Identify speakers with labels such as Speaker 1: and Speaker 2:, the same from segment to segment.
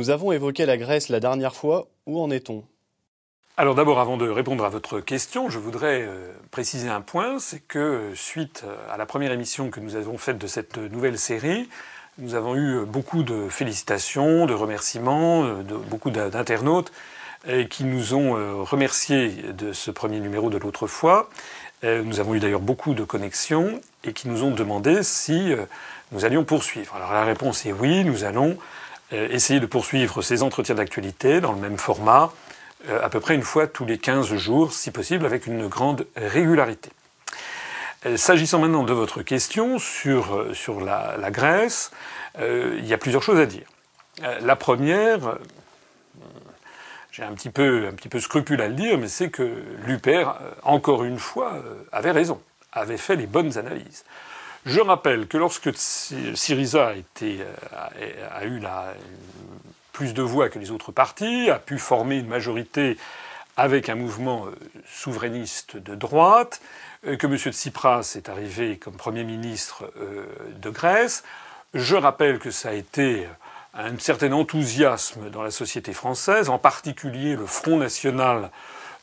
Speaker 1: Nous avons évoqué la Grèce la dernière fois. Où en est-on?
Speaker 2: Alors d'abord, avant de répondre à votre question, je voudrais euh, préciser un point, c'est que euh, suite à la première émission que nous avons faite de cette nouvelle série, nous avons eu beaucoup de félicitations, de remerciements, de beaucoup d'internautes qui nous ont remerciés de ce premier numéro de l'autre fois. Nous avons eu d'ailleurs beaucoup de connexions et qui nous ont demandé si nous allions poursuivre. Alors la réponse est oui, nous allons essayer de poursuivre ces entretiens d'actualité dans le même format euh, à peu près une fois tous les 15 jours, si possible, avec une grande régularité. Euh, s'agissant maintenant de votre question sur, euh, sur la, la Grèce, il y a plusieurs choses à dire. la première, j'ai un petit peu, un petit peu scrupule à le dire, mais c'est que l'UPR, encore une fois, avait raison, avait fait les bonnes analyses. Je rappelle que lorsque Syriza a, a eu plus de voix que les autres partis, a pu former une majorité avec un mouvement euh, souverainiste de droite, euh, que M. Tsipras est arrivé comme Premier ministre euh, de Grèce. Je rappelle que ça a été un certain enthousiasme dans la société française, en particulier le Front national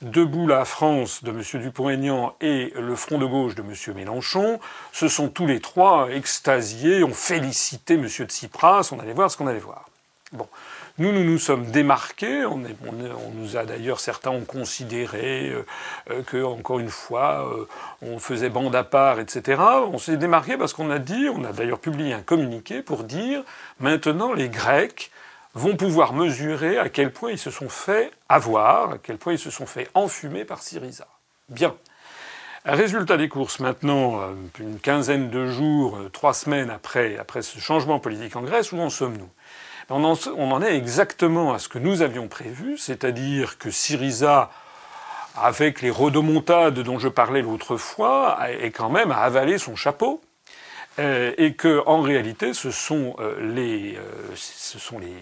Speaker 2: Debout la France de M. Dupont-Aignan et le Front de gauche de M. Mélenchon se sont tous les trois extasiés, ont félicité M. Tsipras, on allait voir ce qu'on allait voir. Bon. Nous, nous nous sommes démarqués. On, nous a d'ailleurs certains ont considéré euh, euh, que, encore une fois, euh, on faisait bande à part, etc. On s'est démarqué parce qu'on a dit, on a d'ailleurs publié un communiqué pour dire maintenant les Grecs vont pouvoir mesurer à quel point ils se sont fait avoir, à quel point ils se sont fait enfumer par Syriza. Bien. Résultat des courses, maintenant, une quinzaine de jours, trois semaines après, après ce changement politique en Grèce, où en sommes-nous? On en, est exactement à ce que nous avions prévu, c'est-à-dire que Syriza, avec les rodomontades dont je parlais l'autre fois, est quand même à avaler son chapeau, euh, et que en réalité, ce sont euh, les, euh, ce sont les,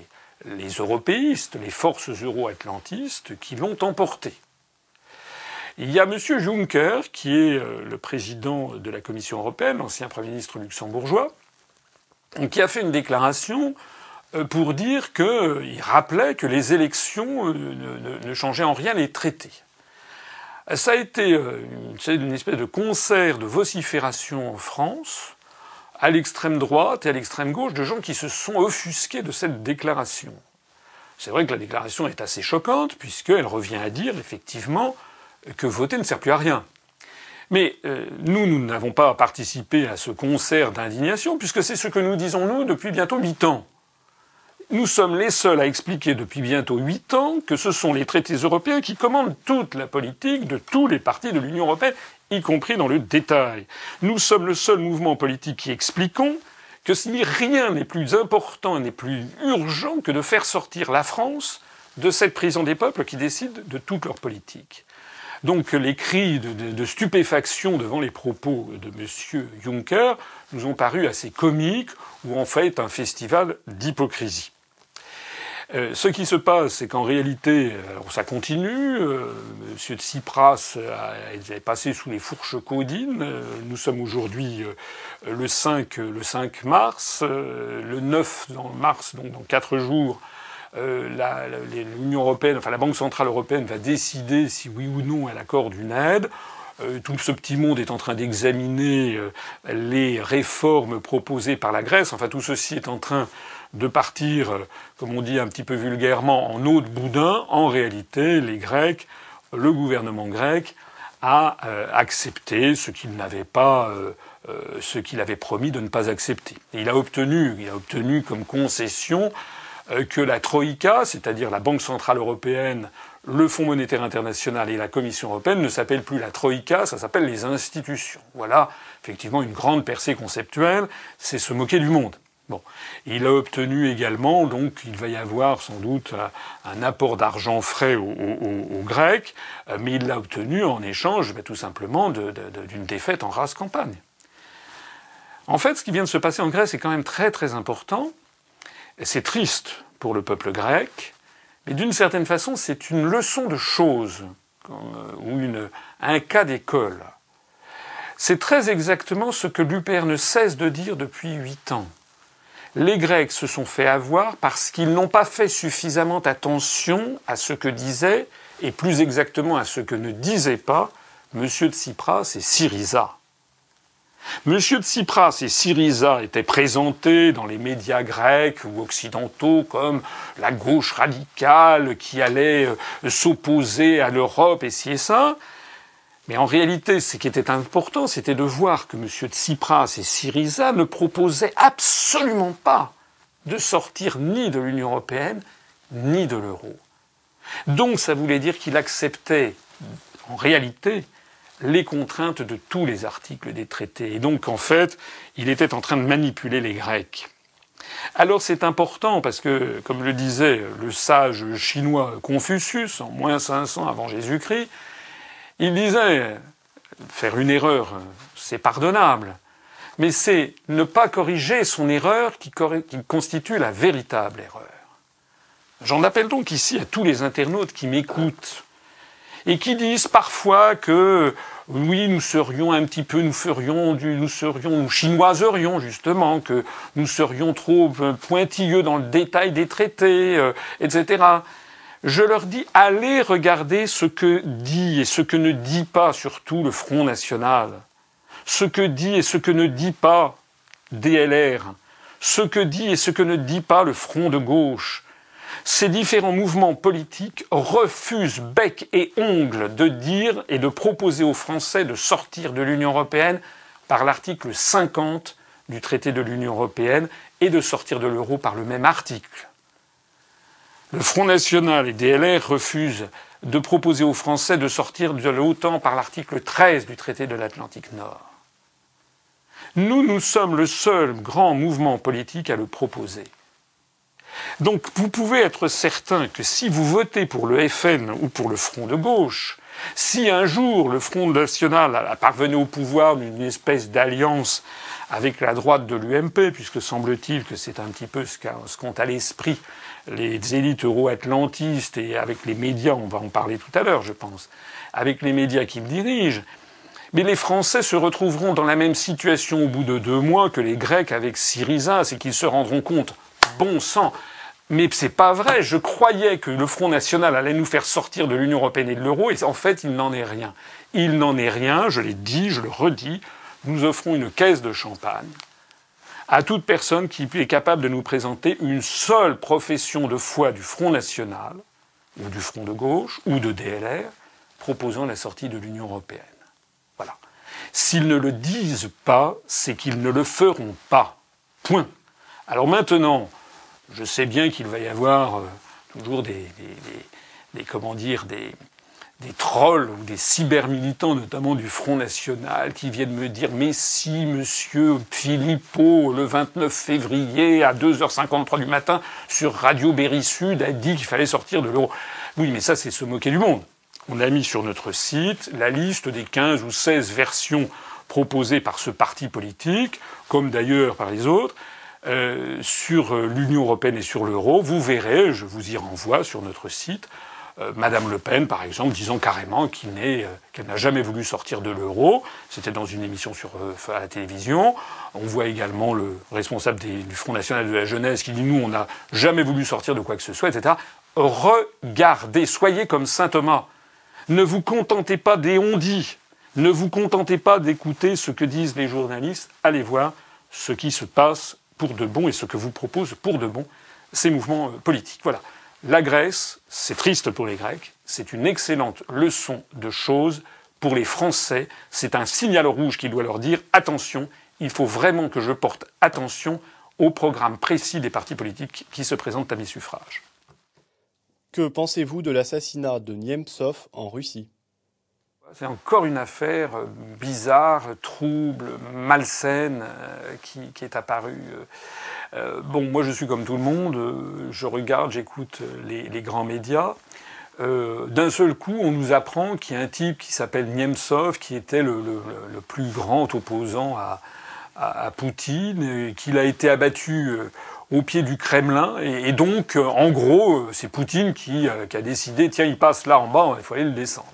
Speaker 2: les européistes, les forces euro-atlantistes qui l'ont emporté. Il y a M. Juncker, qui est le président de la Commission européenne, ancien Premier ministre luxembourgeois, qui a fait une déclaration euh, pour dire qu'il euh, rappelait que les élections euh, ne, changeaient en rien les traités. Ça a été une, espèce de concert de vocifération en France, à l'extrême droite et à l'extrême gauche, de gens qui se sont offusqués de cette déclaration. C'est vrai que la déclaration est assez choquante, puisqu'elle revient à dire, effectivement, que voter ne sert plus à rien. Mais nous, nous n'avons pas participé à ce concert d'indignation, puisque c'est ce que nous disons, nous, depuis bientôt huit ans. Nous sommes les seuls à expliquer depuis bientôt huit ans que ce sont les traités européens qui commandent toute la politique de tous les partis de l'Union européenne, y compris dans le détail. Nous sommes le seul mouvement politique qui expliquons que rien n'est plus important n'est plus urgent que de faire sortir la France de cette prison des peuples qui décident de toute leur politique. Donc les cris de, de, stupéfaction devant les propos de M. Juncker nous ont paru assez comiques ou en fait un festival d'hypocrisie. Euh, ce qui se passe, c'est qu'en réalité, ça continue. Euh, Monsieur Tsipras est passé sous les fourches codines. Euh, nous sommes aujourd'hui le 5, le 5 mars. le 9 mars, donc dans quatre jours, l'Union européenne, enfin la Banque centrale européenne va décider si oui ou non elle accorde une aide. tout ce petit monde est en train d'examiner les réformes proposées par la Grèce. Enfin, tout ceci est en train de partir, euh, comme on dit un petit peu vulgairement, en eau de boudin, en réalité, les Grecs, le gouvernement grec a euh, accepté ce qu'il n'avait pas, euh, ce qu'il avait promis de ne pas accepter. il a obtenu, il a obtenu comme concession que la Troïka, c'est-à-dire la Banque centrale européenne, le Fonds monétaire international et la Commission européenne ne s'appellent plus la Troïka, ça s'appelle les institutions. Voilà, effectivement, une grande percée conceptuelle, c'est se moquer du monde. Bon, il a obtenu également, donc il va y avoir sans doute un apport d'argent frais aux, Grecs, euh, mais il l'a obtenu en échange ben, tout simplement d'une défaite en race campagne. En fait, ce qui vient de se passer en Grèce est quand même très très important. C'est triste pour le peuple grec, mais d'une certaine façon, c'est une leçon de choses, euh, ou un cas d'école. C'est très exactement ce que l'UPR ne cesse de dire depuis huit ans. Les Grecs se sont fait avoir parce qu'ils n'ont pas fait suffisamment attention à ce que disait, et plus exactement à ce que ne disait pas, M. Tsipras et Syriza. M. Tsipras et Syriza étaient présentés dans les médias grecs ou occidentaux comme la gauche radicale qui allait euh, s'opposer à l'Europe et ci et ça. Mais en réalité, ce qui était important, c'était de voir que M. Tsipras et Syriza ne proposaient absolument pas de sortir ni de l'Union européenne, ni de l'euro. Donc ça voulait dire qu'il acceptait, en réalité, les contraintes de tous les articles des traités. Et donc, en fait, il était en train de manipuler les Grecs. Alors c'est important parce que, comme le disait le sage chinois Confucius en moins 500 avant Jésus-Christ, il disait faire une erreur, c'est pardonnable, mais c'est ne pas corriger son erreur qui, constitue la véritable erreur. J'en appelle donc ici à tous les internautes qui m'écoutent et qui disent parfois que oui, nous serions un petit peu, nous ferions du, nous serions, nous chinoiserions justement, que nous serions trop euh, pointilleux dans le détail des traités, euh, etc. Je leur dis, allez regarder ce que dit et ce que ne dit pas surtout le Front National, ce que dit et ce que ne dit pas DLR, ce que dit et ce que ne dit pas le Front de gauche, ces différents mouvements politiques refusent bec et ongle de dire et de proposer aux Français de sortir de l'Union européenne par l'article 50 du traité de l'Union européenne et de sortir de l'euro par le même article. Le Front national et DLR refusent de proposer aux Français de sortir de l'OTAN par l'article 13 du traité de l'Atlantique Nord. Nous, nous sommes le seul grand mouvement politique à le proposer. Donc vous pouvez être certain que si vous votez pour le FN ou pour le Front de gauche, si un jour le Front national a parvenu au pouvoir d'une espèce d'alliance avec la droite de l'UMP, puisque semble-t-il que c'est un petit peu ce qu'ont à l'esprit les élites euro-atlantistes et avec les médias, on va en parler tout à l'heure, je pense, avec les médias qui le dirigent, mais les Français se retrouveront dans la même situation au bout de deux mois que les Grecs avec Syriza, c'est qu'ils se rendront compte bon sang. Mais c'est pas vrai. Je croyais que le Front National allait nous faire sortir de l'Union Européenne et de l'euro, et en fait, il n'en est rien. Il n'en est rien, je l'ai dit, je le redis. Nous offrons une caisse de champagne à toute personne qui est capable de nous présenter une seule profession de foi du Front National, ou du Front de gauche, ou de DLR, proposant la sortie de l'Union Européenne. Voilà. S'ils ne le disent pas, c'est qu'ils ne le feront pas. Point. Alors maintenant, je sais bien qu'il va y avoir euh, toujours des, comment dire, des, trolls ou des cybermilitants, notamment du Front National, qui viennent me dire Mais si monsieur Philippot, le 29 février à 2h53 du matin, sur Radio Berry Sud, a dit qu'il fallait sortir de l'euro. Oui, mais ça, c'est se moquer du monde. On a mis sur notre site la liste des 15 ou 16 versions proposées par ce parti politique, comme d'ailleurs par les autres. Euh, sur l'Union européenne et sur l'euro, vous verrez, je vous y renvoie sur notre site, euh, Madame Le Pen, par exemple, disant carrément euh, qu'elle n'a jamais voulu sortir de l'euro. C'était dans une émission sur, à la télévision. On voit également le responsable du Front National de la Jeunesse qui dit nous, on n'a jamais voulu sortir de quoi que ce soit, etc. Regardez, soyez comme saint Thomas. Ne vous contentez pas des on-dit. Ne vous contentez pas d'écouter ce que disent les journalistes. Allez voir ce qui se passe pour de bon et ce que vous proposent pour de bon ces mouvements euh, politiques. Voilà. La Grèce, c'est triste pour les Grecs, c'est une excellente leçon de choses pour les Français, c'est un signal rouge qui doit leur dire attention, il faut vraiment que je porte attention au programme précis des partis politiques qui se présentent à mes suffrages.
Speaker 1: Que pensez-vous de l'assassinat de Niemtsov en Russie?
Speaker 2: C'est encore une affaire euh, bizarre, trouble, malsaine euh, qui, est apparue. Euh, bon, moi je suis comme tout le monde, je regarde, j'écoute les, grands médias. D'un seul coup, on nous apprend qu'il y a un type qui s'appelle Niemtsov, qui était le, plus grand opposant à, Poutine, qu'il a été abattu au pied du Kremlin. Et, donc, en gros, c'est Poutine qui, a décidé, tiens, il passe là en bas, il faut aller le descendre.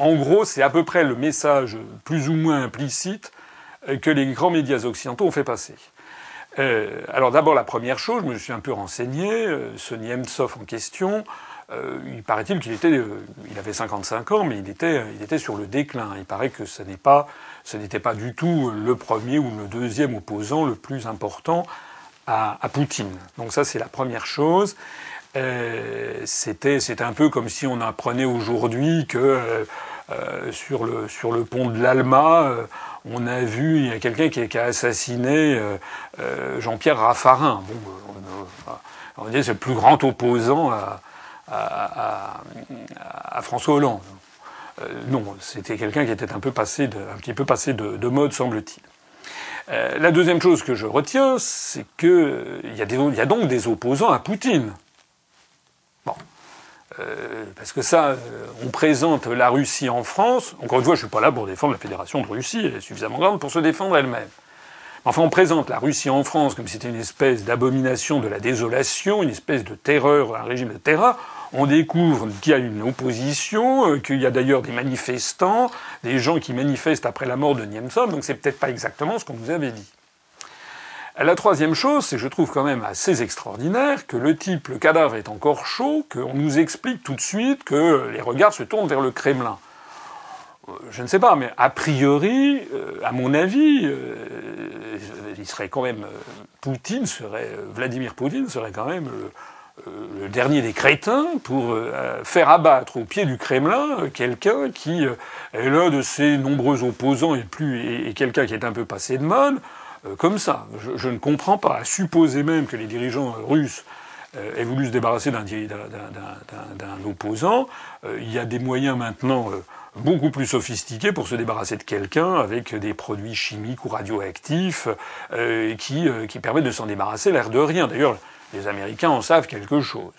Speaker 2: En gros, c'est à peu près le message plus ou moins implicite euh, que les grands médias occidentaux ont fait passer. Alors d'abord la première chose, je me suis un peu renseigné, ce Niemtsov en question, il paraît-il qu'il était, il avait 55 ans, mais il était, il était sur le déclin. Il paraît que ce n'est pas, n'était pas du tout le premier ou le deuxième opposant le plus important à, Poutine. Donc ça, c'est la première chose. Euh, c'était, un peu comme si on apprenait aujourd'hui que euh, euh, sur, le, sur le pont de l'Alma, on a vu il y a quelqu'un qui, a assassiné Jean-Pierre Raffarin. Bon, on dit c'est le plus grand opposant à, François Hollande. non, c'était quelqu'un qui était un peu passé un petit peu passé de, de mode, semble-t-il. la deuxième chose que je retiens, c'est qu'il y, y, a donc des opposants à Poutine. Euh, parce que ça, euh, on présente la Russie en France. Encore une fois, je ne suis pas là pour défendre la Fédération de Russie, elle est suffisamment grande pour se défendre elle-même. Enfin, on présente la Russie en France comme si c'était une espèce d'abomination de la désolation, une espèce de terreur, un régime de terreur. On découvre qu'il y a une opposition, euh, qu'il y a d'ailleurs des manifestants, des gens qui manifestent après la mort de Niemtsov, donc c'est peut-être pas exactement ce qu'on nous avait dit. La troisième chose, c'est que je trouve quand même assez extraordinaire que le type, le cadavre est encore chaud, qu'on nous explique tout de suite que les regards se tournent vers le Kremlin. Euh, je ne sais pas, mais a priori, euh, à mon avis, euh, il serait quand même Poutine serait Vladimir Poutine serait quand même le, dernier des crétins pour faire abattre au pied du Kremlin quelqu'un qui est l'un de ses nombreux opposants et quelqu'un qui est un peu passé de mode. Euh, comme ça. Je, ne comprends pas. À supposer même que les dirigeants russes euh, aient voulu se débarrasser d'un opposant, euh, il y a des moyens maintenant beaucoup plus sophistiqués pour se débarrasser de quelqu'un avec des produits chimiques ou radioactifs qui, qui permettent de s'en débarrasser l'air de rien. D'ailleurs, les Américains en savent quelque chose.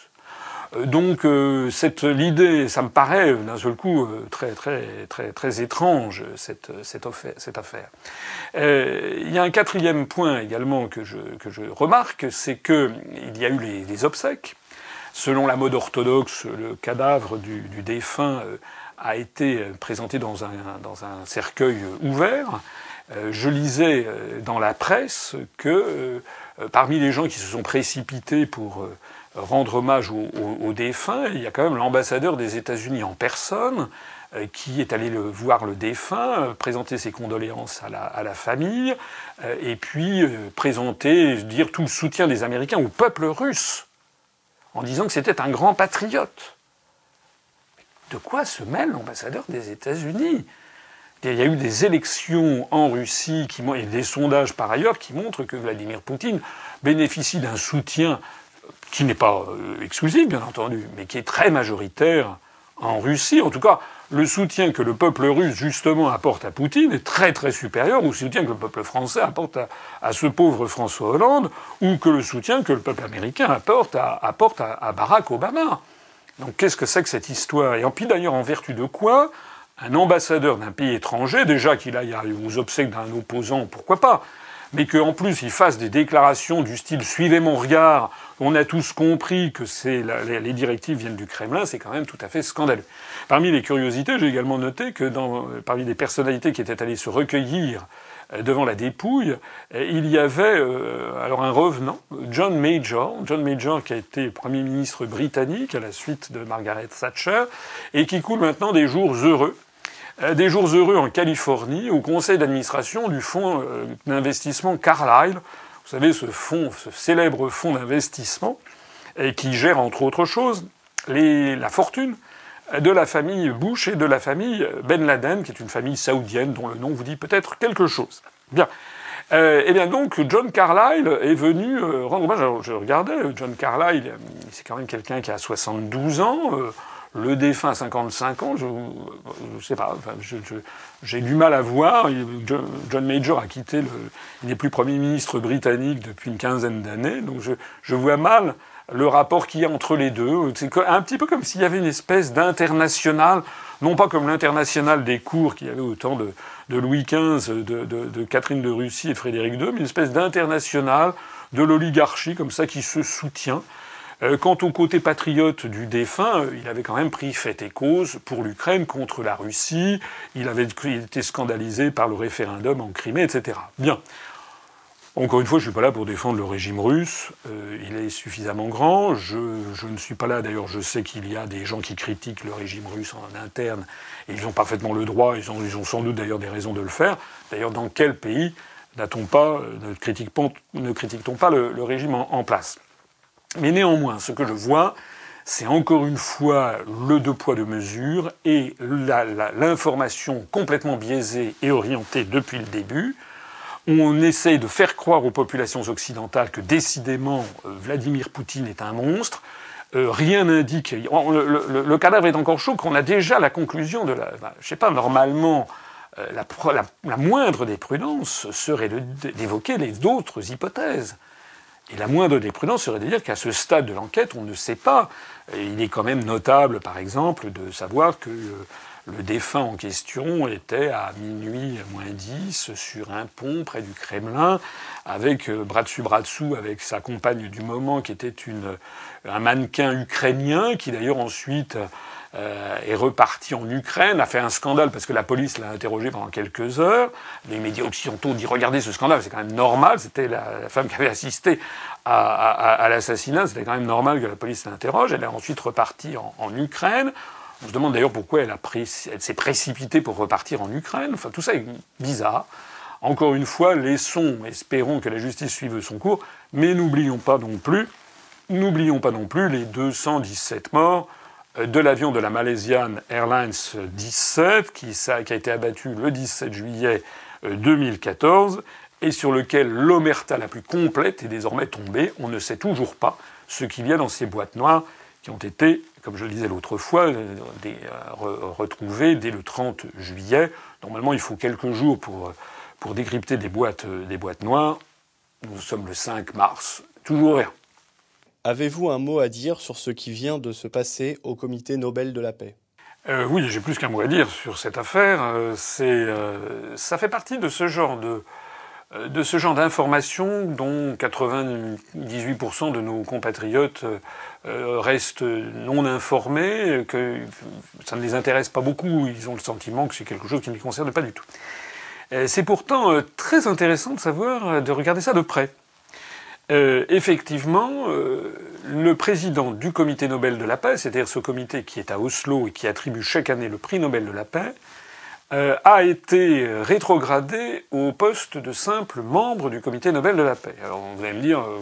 Speaker 2: Euh, donc euh, cette l'idée, ça me paraît d'un seul coup euh, très très très très étrange cette cette affaire. Cette affaire. il y a un quatrième point également que je que je remarque, c'est que il y a eu les, les, obsèques. Selon la mode orthodoxe, le cadavre du, du défunt a été présenté dans un dans un cercueil ouvert. Je lisais dans la presse que parmi les gens qui se sont précipités pour rendre hommage aux, défunts, il y a quand même l'ambassadeur des États-Unis en personne euh, qui est allé voir le défunt, euh, présenter ses condoléances à la, à la famille, euh, et puis présenter, dire tout le soutien des Américains au peuple russe, en disant que c'était un grand patriote. De quoi se mêle l'ambassadeur des États-Unis? Il y a eu des élections en Russie qui, et des sondages par ailleurs qui montrent que Vladimir Poutine bénéficie d'un soutien qui n'est pas euh, exclusif, bien entendu, mais qui est très majoritaire en Russie. En tout cas, le soutien que le peuple russe, justement, apporte à Poutine est très très supérieur au soutien que le peuple français apporte à, ce pauvre François Hollande, ou que le soutien que le peuple américain apporte à, apporte à, Barack Obama. Donc qu'est-ce que c'est que cette histoire? Et en puis d'ailleurs, en vertu de quoi un ambassadeur d'un pays étranger, déjà qu'il aille aux obsèques d'un opposant, pourquoi pas? Mais qu'en plus il fasse des déclarations du style suivez mon regard, on a tous compris que c'est les directives viennent du Kremlin, c'est quand même tout à fait scandaleux. Parmi les curiosités, j'ai également noté que dans, parmi les personnalités qui étaient allées se recueillir euh, devant la dépouille, euh, il y avait euh, alors un revenant, John Major, John Major qui a été Premier ministre britannique à la suite de Margaret Thatcher, et qui coule maintenant des jours heureux euh, des jours heureux en Californie au conseil d'administration du fonds euh, d'investissement Carlyle. Vous savez, ce fonds, ce célèbre fonds d'investissement, et qui gère entre autres choses la fortune de la famille Bush et de la famille Ben Laden, qui est une famille saoudienne dont le nom vous dit peut-être quelque chose. Bien. Euh, eh bien donc, John Carlyle est venu euh, rendre hommage. Alors, je regardais, John Carlyle, c'est quand même quelqu'un qui a 72 ans. Euh, le défunt à 55 ans, je ne sais pas, enfin, j'ai du mal à voir. John Major a quitté le, il n'est plus Premier ministre britannique depuis une quinzaine d'années, donc je, vois mal le rapport qu'il y a entre les deux. C'est un petit peu comme s'il y avait une espèce d'international, non pas comme l'international des cours qu'il y avait au temps de, Louis XV, de, Catherine de Russie et Frédéric II, mais une espèce d'international de l'oligarchie comme ça qui se soutient. Euh, quant au côté patriote du défunt, euh, il avait quand même pris fait et cause pour l'Ukraine contre la Russie. Il avait été scandalisé par le référendum en Crimée, etc. Bien. Encore une fois, je ne suis pas là pour défendre le régime russe. Euh, il est suffisamment grand. Je, ne suis pas là, d'ailleurs, je sais qu'il y a des gens qui critiquent le régime russe en interne. Et ils ont parfaitement le droit, ils ont, sans doute d'ailleurs des raisons de le faire. D'ailleurs, dans quel pays n'a-t-on pas, ne critique-t-on pas le, régime en, place? Mais néanmoins, ce que je vois, c'est encore une fois le deux poids deux mesures et l'information complètement biaisée et orientée depuis le début on essaye de faire croire aux populations occidentales que décidément euh, Vladimir Poutine est un monstre. Euh, rien n'indique. Le, cadavre est encore chaud qu'on a déjà la conclusion de la. Ben, je sais pas, normalement, euh, la, moindre des prudences serait d'évoquer les autres hypothèses. Et la moindre des prudences serait de dire qu'à ce stade de l'enquête, on ne sait pas. il est quand même notable, par exemple, de savoir que le défunt en question était à minuit moins 10 sur un pont près du Kremlin, avec euh, dessus bras dessous avec sa compagne du moment qui était une, un mannequin ukrainien qui d'ailleurs ensuite euh, est reparti en Ukraine, a fait un scandale parce que la police l'a interrogé pendant quelques heures. Les médias occidentaux ont dit regardez ce scandale, c'est quand même normal. C'était la, femme qui avait assisté à, l'assassinat, c'était quand même normal que la police l'interroge. Elle est ensuite repartie en, Ukraine. On se demande d'ailleurs pourquoi elle, elle s'est précipitée pour repartir en Ukraine. Enfin, tout ça est bizarre. Encore une fois, laissons, espérons que la justice suive son cours, mais n'oublions pas non plus, n'oublions pas non plus les 217 morts de l'avion de la Malaysian Airlines 17 qui, qui a été abattu le 17 juillet 2014 euh, et sur lequel l'omerta la plus complète est désormais tombée. On ne sait toujours pas ce qu'il y a dans ces boîtes noires qui ont été, comme je le disais l'autre fois, euh, euh, retrouvés dès le 30 juillet. Normalement, il faut quelques jours pour, pour décrypter des boîtes, euh, des boîtes noires. Nous sommes le 5 mars. Toujours rien.
Speaker 1: Avez-vous un mot à dire sur ce qui vient de se passer au comité Nobel de la paix?
Speaker 2: Oui, j'ai plus qu'un mot à dire sur cette affaire. c'est, ça fait partie de ce genre de, euh, de ce genre d'informations dont 98% de nos compatriotes euh, restent non informés, que ça ne les intéresse pas beaucoup, ils ont le sentiment que c'est quelque chose qui ne les concerne pas du tout. Euh, c'est pourtant très intéressant de savoir, de regarder ça de près. Effectivement, le président du comité Nobel de la paix, c'est-à-dire ce comité qui est à Oslo et qui attribue chaque année le prix Nobel de la paix, euh, a été rétrogradé au poste de simple membre du comité Nobel de la paix. Alors vous allez me dire, euh,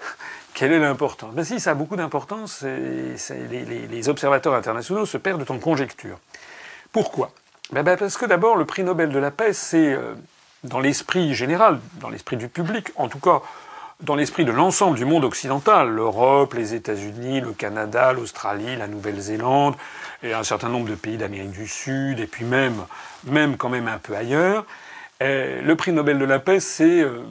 Speaker 2: quelle est l'importance? Ben si, ça a beaucoup d'importance, les, observateurs internationaux se perdent en conjecture. Pourquoi? Ben, ben, Parce que d'abord, le prix Nobel de la paix, c'est, euh, dans l'esprit général, dans l'esprit du public, en tout cas dans l'esprit de l'ensemble du monde occidental, l'Europe, les États-Unis, le Canada, l'Australie, la Nouvelle-Zélande, et un certain nombre de pays d'Amérique du Sud, et puis même, même quand même un peu ailleurs. le prix Nobel de la paix, c'est, euh,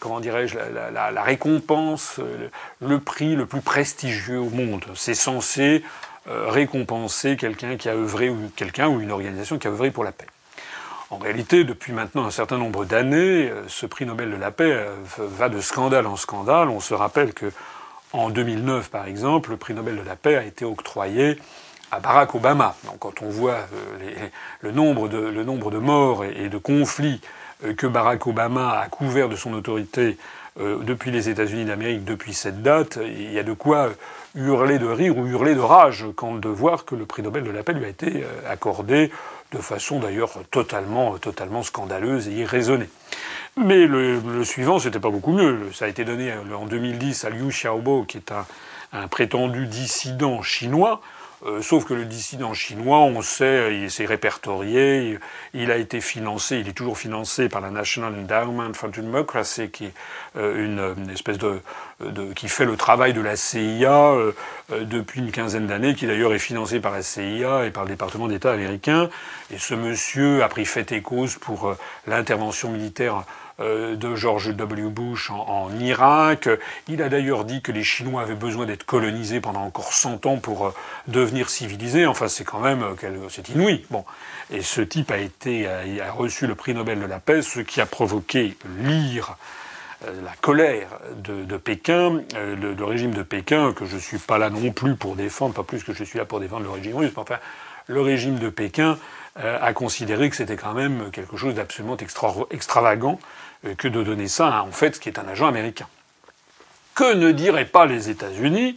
Speaker 2: comment dirais-je, la, récompense, euh, le prix le plus prestigieux au monde. C'est censé euh, récompenser quelqu'un qui a œuvré, ou quelqu'un ou une organisation qui a œuvré pour la paix. En réalité, depuis maintenant un certain nombre d'années, euh, ce prix Nobel de la paix euh, va de scandale en scandale. On se rappelle que en 2009, par exemple, le prix Nobel de la paix a été octroyé à Barack Obama. Donc, quand on voit euh, le, nombre de, morts et, de conflits que Barack Obama a couvert de son autorité depuis les États-Unis d'Amérique depuis cette date, il y a de quoi hurler de rire ou hurler de rage quand de voir que le prix Nobel de la paix lui a été accordé de façon d'ailleurs totalement, totalement scandaleuse et irraisonnée. Mais le, le suivant, c'était pas beaucoup mieux. Ça a été donné en 2010 à Liu Xiaobo, qui est un prétendu dissident chinois, euh, sauf que le dissident chinois, on sait, il s'est répertorié, il, a été financé, il est toujours financé par la National Endowment for Democracy, qui est euh, une, espèce de, qui fait le travail de la CIA euh, depuis une quinzaine d'années, qui d'ailleurs est financé par la CIA et par le département d'État américain. Et ce monsieur a pris fait et cause pour l'intervention militaire de George W. Bush en, Irak. Il a d'ailleurs dit que les Chinois avaient besoin d'être colonisés pendant encore 100 ans pour euh, devenir civilisés. Enfin, c'est quand même, euh, c'est inouï. Bon. Et ce type a été, a reçu le prix Nobel de la paix, ce qui a provoqué l'ire la colère de, Pékin, le, régime de Pékin, que je suis pas là non plus pour défendre, pas plus que je suis là pour défendre le régime russe, mais enfin, le régime de Pékin a considéré que c'était quand même quelque chose d'absolument extravagant que de donner ça à en fait qui un agent américain. Que ne diraient pas les États-Unis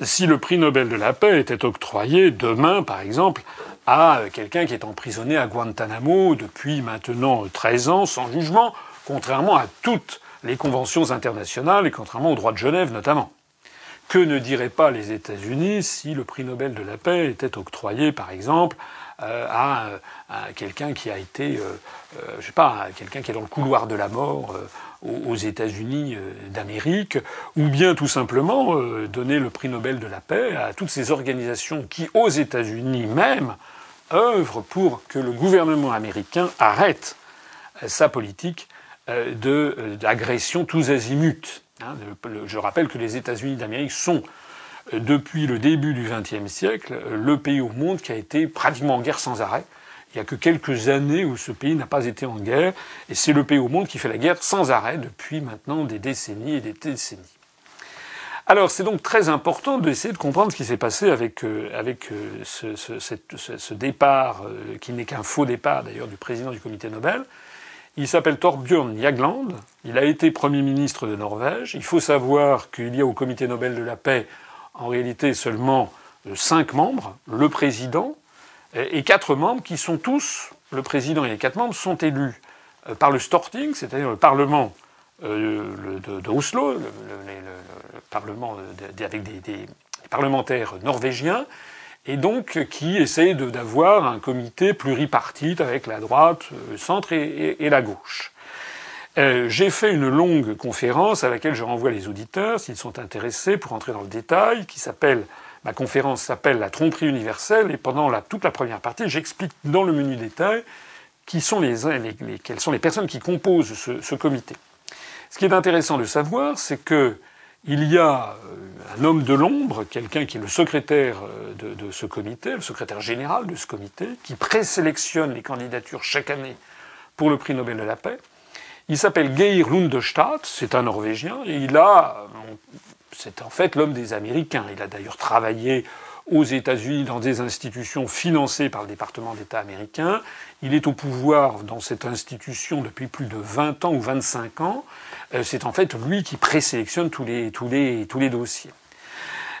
Speaker 2: si le prix Nobel de la paix était octroyé demain, par exemple, à quelqu'un qui est emprisonné à Guantanamo depuis maintenant 13 ans sans jugement, contrairement à toutes les conventions internationales et contrairement au droit de Genève notamment? Que ne diraient pas les États-Unis si le prix Nobel de la paix était octroyé, par exemple, euh, à, quelqu'un qui a été, euh, euh, je sais pas, quelqu'un qui est dans le couloir de la mort aux États-Unis d'Amérique, ou bien tout simplement donner le prix Nobel de la paix à toutes ces organisations qui, aux États-Unis même, œuvrent pour que le gouvernement américain arrête sa politique d'agression tous azimuts. Hein, je rappelle que les États-Unis d'Amérique sont, euh, depuis le début du XXe siècle, le pays au monde qui a été pratiquement en guerre sans arrêt. Il n'y a que quelques années où ce pays n'a pas été en guerre, et c'est le pays au monde qui fait la guerre sans arrêt depuis maintenant des décennies et des décennies. Alors c'est donc très important d'essayer de comprendre ce qui s'est passé avec, euh, avec euh, ce, départ, qui n'est qu'un faux départ d'ailleurs du président du comité Nobel, il s'appelle Torbjörn Jagland. Il a été Premier ministre de Norvège. Il faut savoir qu'il y a au Comité Nobel de la paix en réalité seulement euh, cinq membres, le président et quatre membres qui sont tous, le président et les quatre membres sont élus euh, par le Storting, c'est-à-dire le Parlement euh, de, Oslo, le, Parlement avec des parlementaires norvégiens, et donc qui essaye d'avoir un comité pluripartite avec la droite, le centre et, la gauche. Euh, j'ai fait une longue conférence à laquelle je renvoie les auditeurs s'ils sont intéressés pour entrer dans le détail, qui s'appelle ma conférence s'appelle la tromperie universelle et pendant toute la première partie, j'explique dans le menu détail qui sont les, quelles sont les personnes qui composent ce, ce comité. Ce qui est intéressant de savoir, c'est que il y a euh, un homme de l'ombre, quelqu'un qui est le secrétaire euh, de, ce comité, le secrétaire général de ce comité, qui présélectionne les candidatures chaque année pour le prix Nobel de la paix. Il s'appelle Geir Lundestad, c'est un Norvégien, et il a, c'est en fait l'homme des Américains. Il a d'ailleurs travaillé aux États-Unis dans des institutions financées par le département d'État américain. Il est au pouvoir dans cette institution depuis plus de 20 ans ou 25 ans. Euh, c'est en fait lui qui présélectionne tous les, tous, les, tous les dossiers.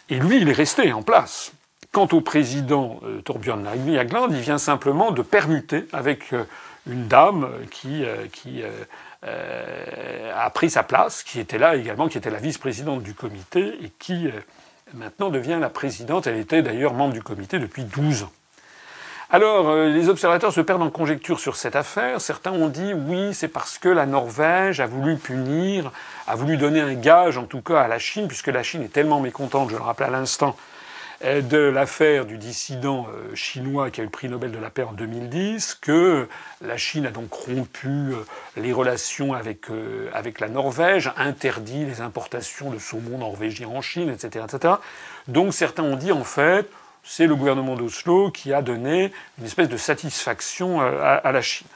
Speaker 2: Et lui, il est resté en place. Quant au président euh, Torbjörn Jagland, il vient simplement de permuter avec euh, une dame qui, qui a pris sa place, qui était là également, qui était la vice-présidente du comité et qui maintenant devient la présidente. Elle était d'ailleurs membre du comité depuis 12 ans. Alors, euh, les observateurs se perdent en conjecture sur cette affaire. Certains ont dit oui, c'est parce que la Norvège a voulu punir, a voulu donner un gage, en tout cas, à la Chine, puisque la Chine est tellement mécontente, je le rappelle à l'instant, euh, de l'affaire du dissident euh, chinois qui a eu le prix Nobel de la paix en 2010, que la Chine a donc rompu les relations avec, avec la Norvège, interdit les importations de saumon norvégien en Chine, etc., etc. Donc certains ont dit en fait, c'est le gouvernement d'Oslo qui a donné une espèce de satisfaction euh, à, la Chine.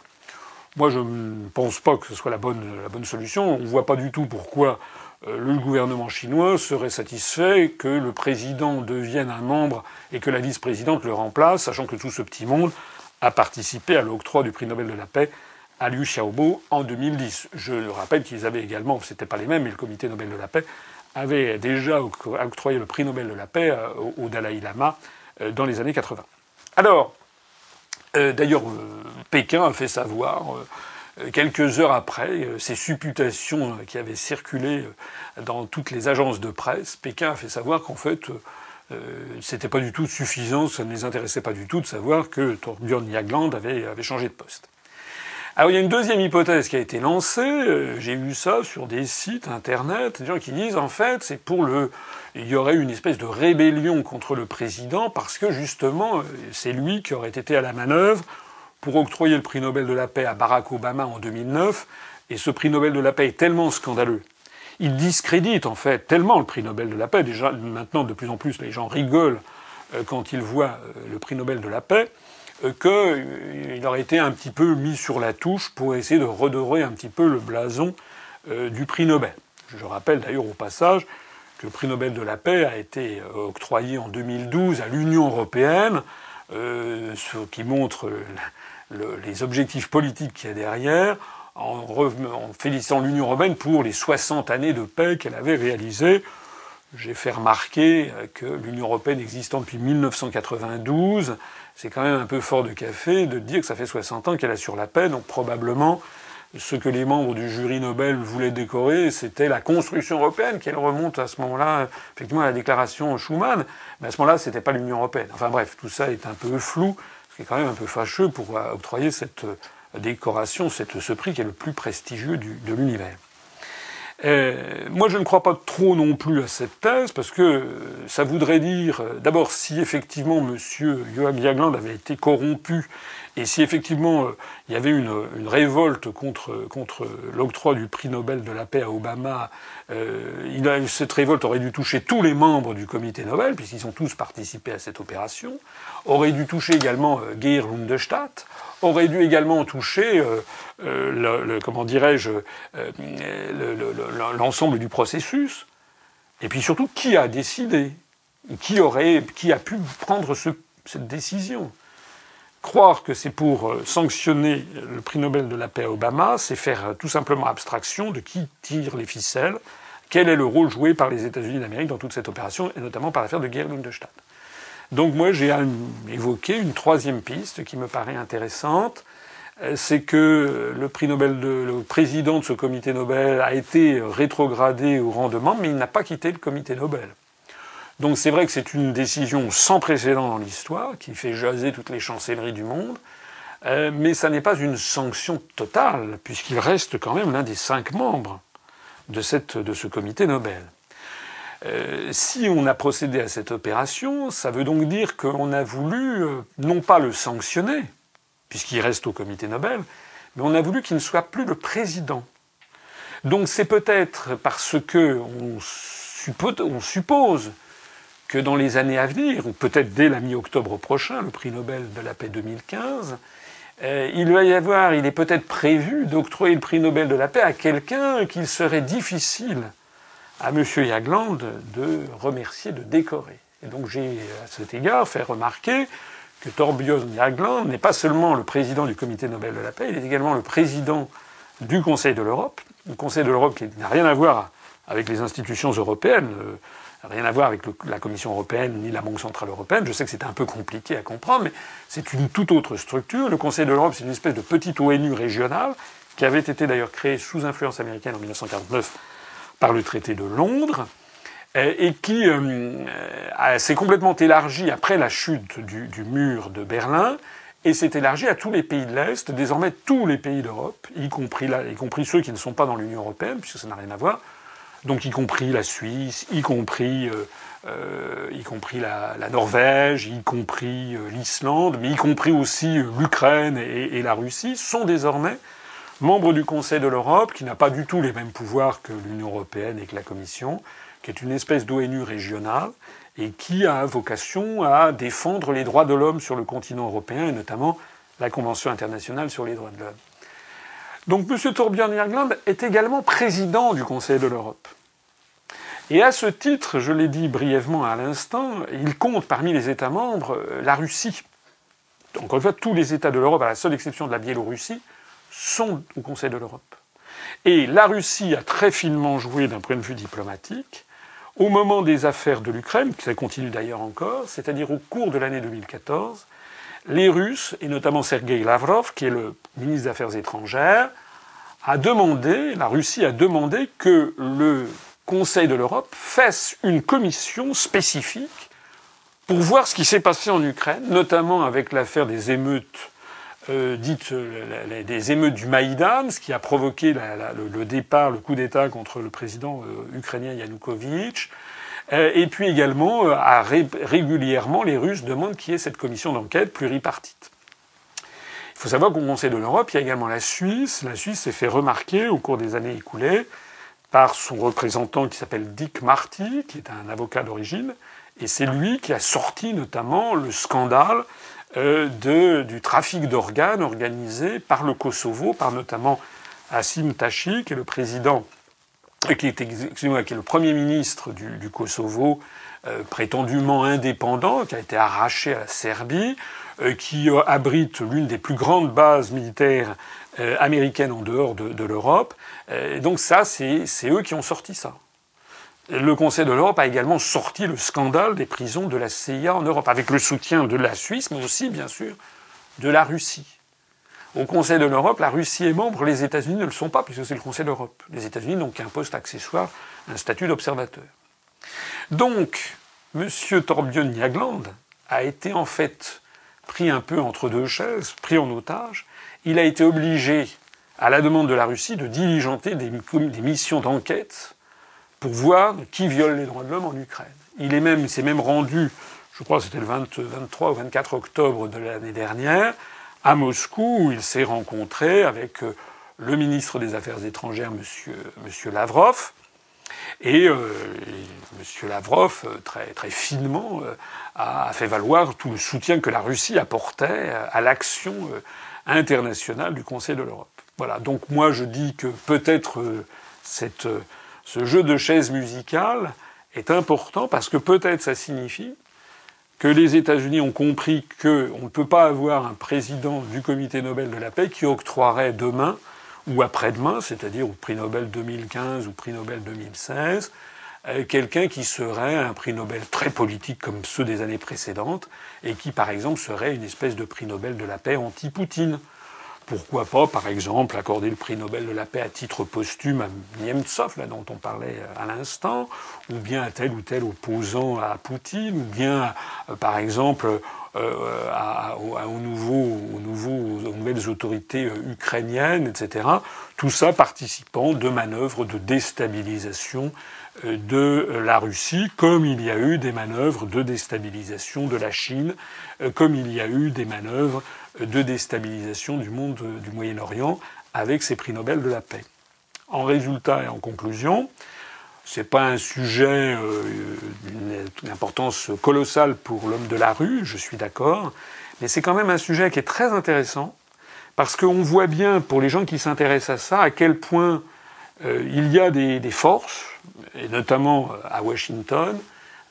Speaker 2: Moi, je ne pense pas que ce soit la bonne, la bonne solution. On ne voit pas du tout pourquoi euh, le gouvernement chinois serait satisfait que le président devienne un membre et que la vice-présidente le remplace, sachant que tout ce petit monde a participé à l'octroi du prix Nobel de la paix à Liu Xiaobo en 2010. Je le rappelle qu'ils avaient également, c'était pas les mêmes, mais le comité Nobel de la paix avait déjà octroyé le prix Nobel de la paix euh, au Dalai Lama euh, dans les années 80. Alors, euh, d'ailleurs, euh, Pékin a fait savoir, quelques heures après, ces supputations qui avaient circulé dans toutes les agences de presse, Pékin a fait savoir qu'en fait, c'était pas du tout suffisant, ça ne les intéressait pas du tout de savoir que Torbjörn Jagland avait, changé de poste. Alors il y a une deuxième hypothèse qui a été lancée, euh, j'ai vu ça sur des sites internet, des gens qui disent en fait c'est pour le... Il y aurait une espèce de rébellion contre le président parce que justement euh, c'est lui qui aurait été à la manœuvre pour octroyer le prix Nobel de la paix à Barack Obama en 2009, et ce prix Nobel de la paix est tellement scandaleux. Il discrédite en fait tellement le prix Nobel de la paix, déjà maintenant de plus en plus les gens rigolent euh, quand ils voient le prix Nobel de la paix, qu'il aurait été un petit peu mis sur la touche pour essayer de redorer un petit peu le blason euh, du prix Nobel. Je rappelle d'ailleurs au passage que le prix Nobel de la paix a été euh, octroyé en 2012 à l'Union européenne, euh, ce qui montre les objectifs politiques qu'il y a derrière, en, félicitant l'Union européenne pour les 60 années de paix qu'elle avait réalisées. J'ai fait remarquer que l'Union européenne existant depuis 1992, c'est quand même un peu fort de café de dire que ça fait 60 ans qu'elle assure la paix, donc probablement ce que les membres du jury Nobel voulaient décorer, c'était la construction européenne, qu'elle remonte à ce moment-là, effectivement, à la déclaration Schuman. Mais à ce moment-là, c'était pas l'Union européenne. Enfin bref, tout ça est un peu flou, ce qui est quand même un peu fâcheux pour octroyer cette décoration, cette, ce prix qui est le plus prestigieux de l'univers. Euh, moi, je ne crois pas trop non plus à cette thèse, parce que ça voudrait dire, euh, d'abord, si effectivement M. Joachim Jagland avait été corrompu, et si effectivement euh, il y avait une, une révolte contre, l'octroi du prix Nobel de la paix à Obama, euh, cette révolte aurait dû toucher tous les membres du comité Nobel, puisqu'ils ont tous participé à cette opération, aurait dû toucher également euh, Geir Lundestadt, aurait dû également toucher, comment dirais-je, l'ensemble du processus. Et puis surtout, qui a décidé? Qui aurait, a pu prendre ce, cette décision? Croire que c'est pour sanctionner le prix Nobel de la paix à Obama, c'est faire tout simplement abstraction de qui tire les ficelles, quel est le rôle joué par les États-Unis d'Amérique dans toute cette opération, et notamment par l'affaire de Geir Lundestadt. Donc moi j'ai évoqué une troisième piste qui me paraît intéressante, euh, c'est que le prix Nobel, de, le président de ce comité Nobel a été rétrogradé au rang de mais il n'a pas quitté le comité Nobel. Donc c'est vrai que c'est une décision sans précédent dans l'histoire, qui fait jaser toutes les chancelleries du monde, euh, mais ça n'est pas une sanction totale, puisqu'il reste quand même l'un des cinq membres de, cette, de ce comité Nobel. Euh, si on a procédé à cette opération, ça veut donc dire qu'on a voulu euh, non pas le sanctionner, puisqu'il reste au comité Nobel, mais on a voulu qu'il ne soit plus le président. Donc c'est peut-être parce que on suppose, on suppose, que dans les années à venir, ou peut-être dès la mi-octobre prochain, le prix Nobel de la paix 2015, euh, il va y avoir, il est peut-être prévu d'octroyer le prix Nobel de la paix à quelqu'un qu'il serait difficile à M. Jagland de remercier, de décorer. Et donc j'ai à cet égard fait remarquer que Torbjörn Jagland n'est pas seulement le président du Comité Nobel de la paix, il est également le président du Conseil de l'Europe, le Conseil de l'Europe qui n'a rien à voir avec les institutions européennes, euh, rien à voir avec la Commission européenne ni la Banque centrale européenne. Je sais que c'est un peu compliqué à comprendre, mais c'est une toute autre structure. Le Conseil de l'Europe, c'est une espèce de petite ONU régionale qui avait été d'ailleurs créée sous influence américaine en 1949 par le traité de Londres euh, et qui euh, s'est complètement élargi après la chute du, mur de Berlin et s'est élargi à tous les pays de l'Est, désormais tous les pays d'Europe, y y compris ceux qui ne sont pas dans l'Union européenne, puisque ça n'a rien à voir, donc y compris la Suisse, y compris, euh, euh, y compris la, Norvège, y compris euh, l'Islande, mais y compris aussi l'Ukraine et, et, la Russie, sont désormais membre du Conseil de l'Europe, qui n'a pas du tout les mêmes pouvoirs que l'Union européenne et que la Commission, qui est une espèce d'ONU régionale, et qui a vocation à défendre les droits de l'homme sur le continent européen, et notamment la Convention internationale sur les droits de l'homme. Donc M. Torbjörn Jagland est également président du Conseil de l'Europe. Et à ce titre, je l'ai dit brièvement à l'instant, il compte parmi les États membres la Russie. Encore une fois, tous les États de l'Europe, à la seule exception de la Biélorussie, sont au Conseil de l'Europe. Et la Russie a très finement joué d'un point de vue diplomatique au moment des affaires de l'Ukraine, qui ça continue d'ailleurs encore, c'est-à-dire au cours de l'année 2014, les Russes, et notamment Sergei Lavrov, qui est le ministre des Affaires étrangères, a demandé, la Russie a demandé que le Conseil de l'Europe fasse une commission spécifique pour voir ce qui s'est passé en Ukraine, notamment avec l'affaire des émeutes euh, dites euh, des émeutes du Maïdan, ce qui a provoqué le, départ, le coup d'État contre le président euh, ukrainien Yanukovych. Euh, et puis également, euh, régulièrement, les Russes demandent qu'il y ait cette commission d'enquête pluripartite. Il faut savoir qu'au Conseil de l'Europe, il y a également la Suisse. La Suisse s'est fait remarquer au cours des années écoulées par son représentant qui s'appelle Dick Marty, qui est un avocat d'origine, et c'est lui qui a sorti notamment le scandale euh, de, du trafic d'organes organisé par le Kosovo, par notamment Assim Tachi, qui est le président, qui est, qui est le premier ministre du, Kosovo prétendument indépendant, qui a été arraché à la Serbie, qui abrite l'une des plus grandes bases militaires américaines en dehors de, de l'Europe. donc ça, c'est eux qui ont sorti ça. Le Conseil de l'Europe a également sorti le scandale des prisons de la CIA en Europe, avec le soutien de la Suisse, mais aussi, bien sûr, de la Russie. Au Conseil de l'Europe, la Russie est membre, les États-Unis ne le sont pas, puisque c'est le Conseil de l'Europe. Les États-Unis n'ont qu'un poste accessoire, un statut d'observateur. Donc, M. Torbjörn Jagland a été en fait pris un peu entre deux chaises, pris en otage. Il a été obligé, à la demande de la Russie, de diligenter des, missions d'enquête pour voir qui viole les droits de l'homme en Ukraine. Il est même, s'est même rendu, je crois que c'était le 23 ou 24 octobre de l'année dernière, à Moscou, où il s'est rencontré avec euh, le ministre des Affaires étrangères, monsieur, monsieur Lavrov. Et, euh, M. Lavrov, euh, très, très finement, euh, a fait valoir tout le soutien que la Russie apportait à l'action internationale du Conseil de l'Europe. Voilà. Donc moi, je dis que peut-être ce jeu de chaises musicales est important parce que peut-être ça signifie que les États-Unis ont compris qu'on ne peut pas avoir un président du Comité Nobel de la paix qui octroierait demain ou après-demain, c'est-à-dire au prix Nobel 2015 ou prix Nobel 2016, euh, quelqu'un qui serait un prix Nobel très politique comme ceux des années précédentes et qui, par exemple, serait une espèce de prix Nobel de la paix anti-Poutine. Pourquoi pas, par exemple, accorder le prix Nobel de la paix à titre posthume à Nemtsov, là dont on parlait euh, à l'instant, ou bien à tel ou tel opposant à Poutine, ou bien, euh, par exemple, euh, à, aux, aux, aux nouvelles autorités ukrainiennes, etc. Tout ça participant de manœuvres de déstabilisation de la Russie, comme il y a eu des manœuvres de déstabilisation de la Chine, comme il y a eu des manœuvres de déstabilisation du monde du Moyen-Orient avec ces prix Nobel de la paix. En résultat et en conclusion, c'est pas un sujet euh, d'une importance colossale pour l'homme de la rue, je suis d'accord, mais c'est quand même un sujet qui est très intéressant parce qu'on voit bien pour les gens qui s'intéressent à ça à quel point euh, il y a des, forces, et notamment à Washington,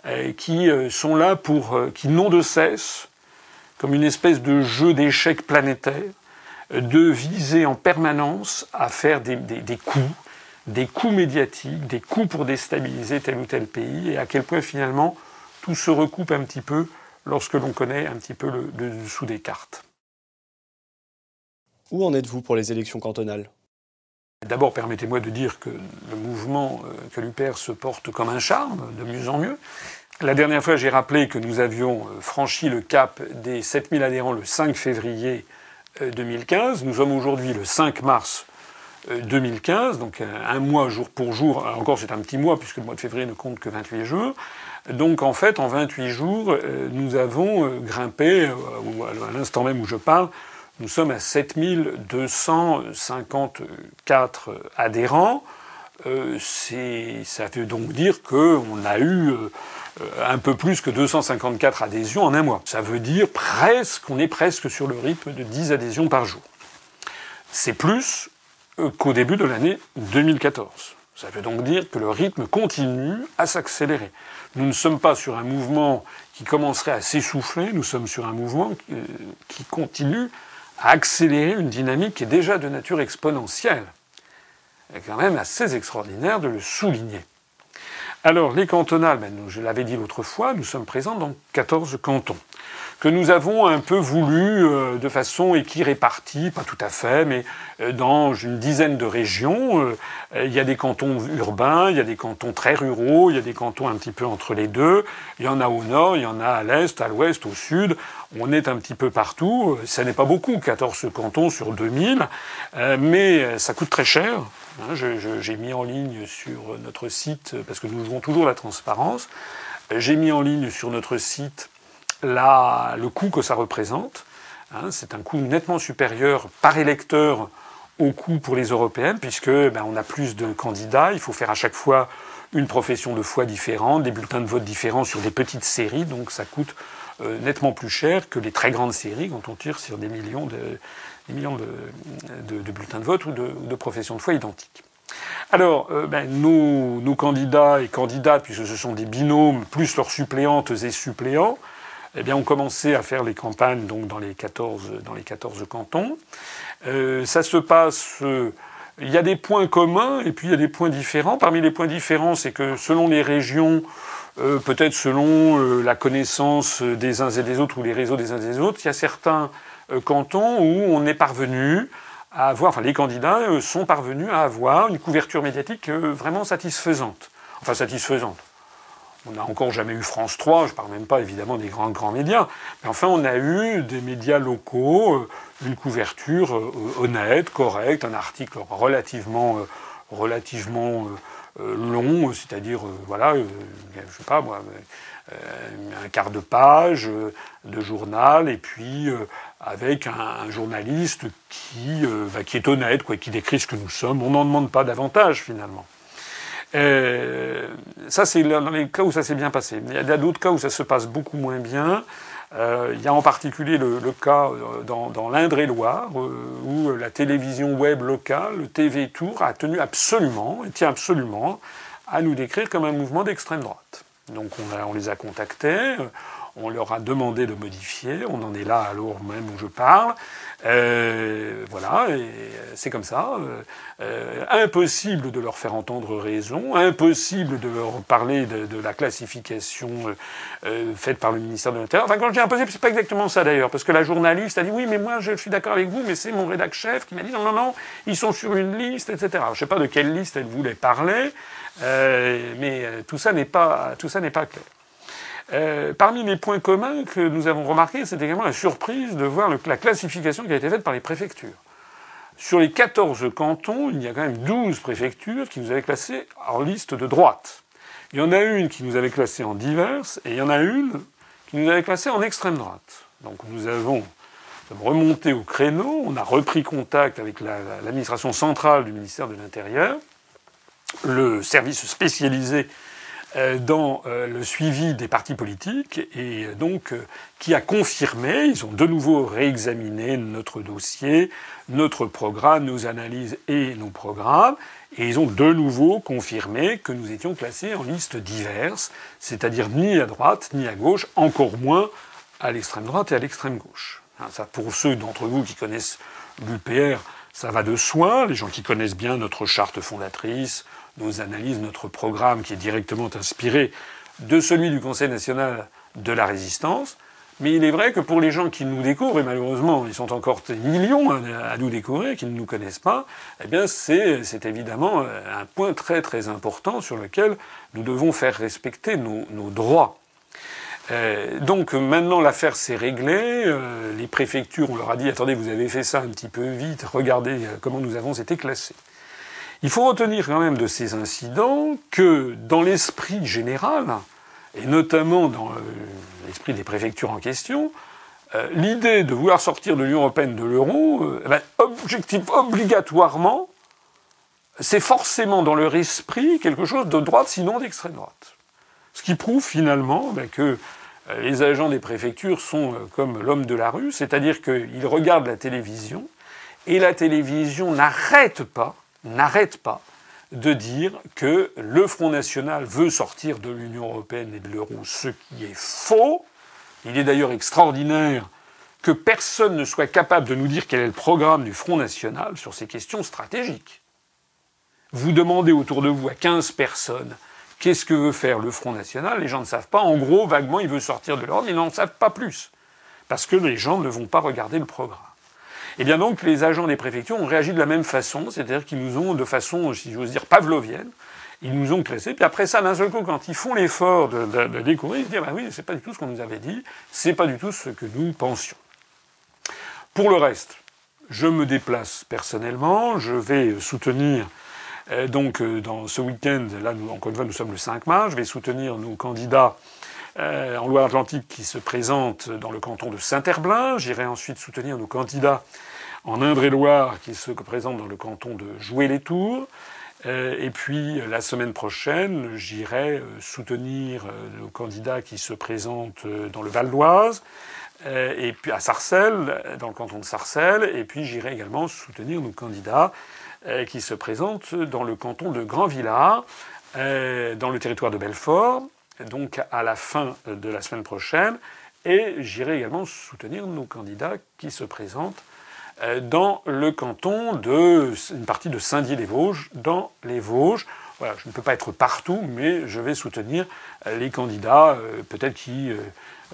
Speaker 2: euh, qui sont là pour, qui n'ont de cesse comme une espèce de jeu d'échecs planétaire, de viser en permanence à faire des, coups, des coups médiatiques, des coups pour déstabiliser tel ou tel pays, et à quel point finalement tout se recoupe un petit peu lorsque l'on connaît un petit peu le, dessous des cartes.
Speaker 1: Où en êtes-vous pour les élections cantonales?
Speaker 2: D'abord, permettez-moi de dire que le mouvement euh, que l'UPR se porte comme un charme, de mieux en mieux. La dernière fois, j'ai rappelé que nous avions euh, franchi le cap des 7000 adhérents le 5 février 2015. Euh, nous sommes aujourd'hui le 5 mars 2015, euh, donc un mois jour pour jour. Encore, c'est un petit mois puisque le mois de février ne compte que 28 jours. Donc, en fait, en 28 jours, nous avons grimpé, à l'instant même où je parle, nous sommes à 7254 adhérents. ça veut donc dire qu'on a eu un peu plus que 254 adhésions en un mois. Ça veut dire presque, on est presque sur le rythme de 10 adhésions par jour. C'est plus euh, qu'au début de l'année 2014. Ça veut donc dire que le rythme continue à s'accélérer. Nous ne sommes pas sur un mouvement qui commencerait à s'essouffler, nous sommes sur un mouvement qui euh, continue à accélérer une dynamique qui est déjà de nature exponentielle. C'est quand même assez extraordinaire de le souligner. Alors, les cantonales, ben, je l'avais dit l'autre fois, nous sommes présents dans 14 cantons que nous avons un peu voulu euh, de façon équirépartie, pas tout à fait, mais euh, dans une dizaine de régions. Euh, il y a des cantons urbains, il y a des cantons très ruraux, il y a des cantons un petit peu entre les deux. Il y en a au nord, il y en a à l'est, à l'ouest, au sud. On est un petit peu partout. Ça n'est pas beaucoup, 14 cantons sur 2000, mais ça coûte très cher. Hein, j'ai mis en ligne sur notre site, parce que nous jouons toujours la transparence, j'ai mis en ligne sur notre site le coût que ça représente. Hein, c'est un coût nettement supérieur par électeur au coût pour les européennes, puisque ben, on a plus de candidats, il faut faire à chaque fois une profession de foi différente, des bulletins de vote différents sur des petites séries, donc ça coûte euh, nettement plus cher que les très grandes séries quand on tire sur des millions de, millions de, bulletins de vote ou de, professions de foi identiques. Alors, euh, ben, nos, candidats et candidates, puisque ce sont des binômes, plus leurs suppléantes et suppléants, eh bien, ont commencé à faire les campagnes donc dans les 14, dans les 14 cantons. Euh, ça se passe. Euh, il y a des points communs et puis il y a des points différents. Parmi les points différents, c'est que selon les régions, peut-être selon la connaissance des uns et des autres ou les réseaux des uns et des autres, il y a certains cantons où on est parvenu à avoir, enfin les candidats euh, sont parvenus à avoir une couverture médiatique euh, vraiment satisfaisante. Enfin satisfaisante. On n'a encore jamais eu France 3, je ne parle même pas évidemment des grands grands médias, mais enfin on a eu des médias locaux, euh, une couverture honnête, correcte, un article relativement relativement long, c'est-à-dire voilà, je sais pas moi, un quart de page de journal et puis avec un, journaliste qui, euh, bah, est honnête, qui décrit ce que nous sommes. On n'en demande pas davantage finalement. Euh, ça, c'est dans les cas où ça s'est bien passé. Il y a d'autres cas où ça se passe beaucoup moins bien. Euh, il y a en particulier le, cas dans, l'Indre-et-Loire, où la télévision web locale, le TV Tour, a tenu absolument, tient absolument, à nous décrire comme un mouvement d'extrême droite. Donc on, on les a contactés on leur a demandé de modifier, on en est là à l'heure même où je parle. Euh, voilà, et c'est comme ça. Euh, impossible de leur faire entendre raison, impossible de leur parler de, la classification euh, faite par le ministère de l'Intérieur. Enfin, quand je dis impossible, c'est pas exactement ça d'ailleurs, parce que la journaliste a dit oui, mais moi je suis d'accord avec vous, mais c'est mon rédac chef qui m'a dit non, non, non, ils sont sur une liste, etc. je sais pas de quelle liste elle voulait parler, mais tout ça n'est pas, tout ça n'est pas clair. Euh, parmi les points communs que nous avons remarqués, c'est également la surprise de voir la classification qui a été faite par les préfectures. Sur les 14 cantons, il y a quand même 12 préfectures qui nous avaient classés en liste de droite. Il y en a une qui nous avait classés en diverses, et il y en a une qui nous avait classés en extrême droite. Donc nous avons remonté au créneau, on a repris contact avec l'administration centrale du ministère de l'Intérieur, le service spécialisé dans euh, le suivi des partis politiques et donc euh, qui a confirmé, ils ont de nouveau réexaminé notre dossier, notre programme, nos analyses et nos programmes, et ils ont de nouveau confirmé que nous étions classés en liste diverse, c'est-à-dire ni à droite ni à gauche, encore moins à l'extrême droite et à l'extrême gauche. Hein, ça, pour ceux d'entre vous qui connaissent l'UPR, ça va de soi, les gens qui connaissent bien notre charte fondatrice, nos analyses, notre programme qui est directement inspiré de celui du Conseil national de la résistance. Mais il est vrai que pour les gens qui nous découvrent, et malheureusement ils sont encore des millions à nous découvrir, qui ne nous connaissent pas, eh bien c'est, évidemment un point très très important sur lequel nous devons faire respecter nos, droits. Euh, donc maintenant l'affaire s'est réglée, euh, les préfectures on leur a dit attendez vous avez fait ça un petit peu vite, regardez euh, comment nous avons été classés. Il faut retenir quand même de ces incidents que dans l'esprit général, et notamment dans euh, l'esprit des préfectures en question, euh, l'idée de vouloir sortir de l'Union européenne de l'euro, euh, eh ben, objectif obligatoirement, c'est forcément dans leur esprit quelque chose de droite, sinon d'extrême droite. Ce qui prouve finalement ben, que les agents des préfectures sont comme l'homme de la rue, c'est-à-dire qu'ils regardent la télévision, et la télévision n'arrête pas n'arrête pas de dire que le Front National veut sortir de l'Union européenne et de l'euro, ce qui est faux. Il est d'ailleurs extraordinaire que personne ne soit capable de nous dire quel est le programme du Front National sur ces questions stratégiques. Vous demandez autour de vous à 15 personnes qu'est-ce que veut faire le Front National, les gens ne savent pas. En gros, vaguement, il veut sortir de mais ils n'en savent pas plus. Parce que les gens ne vont pas regarder le programme. Et eh bien donc, les agents des préfectures ont réagi de la même façon, c'est-à-dire qu'ils nous ont, de façon, si j'ose dire, pavlovienne, ils nous ont classés. Puis après ça, d'un seul coup, quand ils font l'effort de, découvrir, ils se disent, bah oui, c'est pas du tout ce qu'on nous avait dit, c'est pas du tout ce que nous pensions. Pour le reste, je me déplace personnellement, je vais soutenir euh, donc euh, dans ce week-end, là nous, encore une fois nous sommes le 5 mars, je vais soutenir nos candidats euh, en Loire-Atlantique qui se présente dans le canton de Saint-Herblain. J'irai ensuite soutenir nos candidats en Indre-et-Loire qui se présentent dans le canton de Jouer-les-Tours. Euh, et puis la semaine prochaine, j'irai euh, soutenir nos candidats qui se présentent dans le Val d'Oise, et puis à Sarcelles, dans le canton de Sarcelles, et puis j'irai également soutenir nos candidats qui se présente dans le canton de Grand-Villard, dans le territoire de Belfort, donc à la fin de la semaine prochaine. Et j'irai également soutenir nos candidats qui se présentent dans le canton de une partie de Saint-Dié-les-Vosges, dans les Vosges. Voilà, je ne peux pas être partout, mais je vais soutenir les candidats, peut-être qui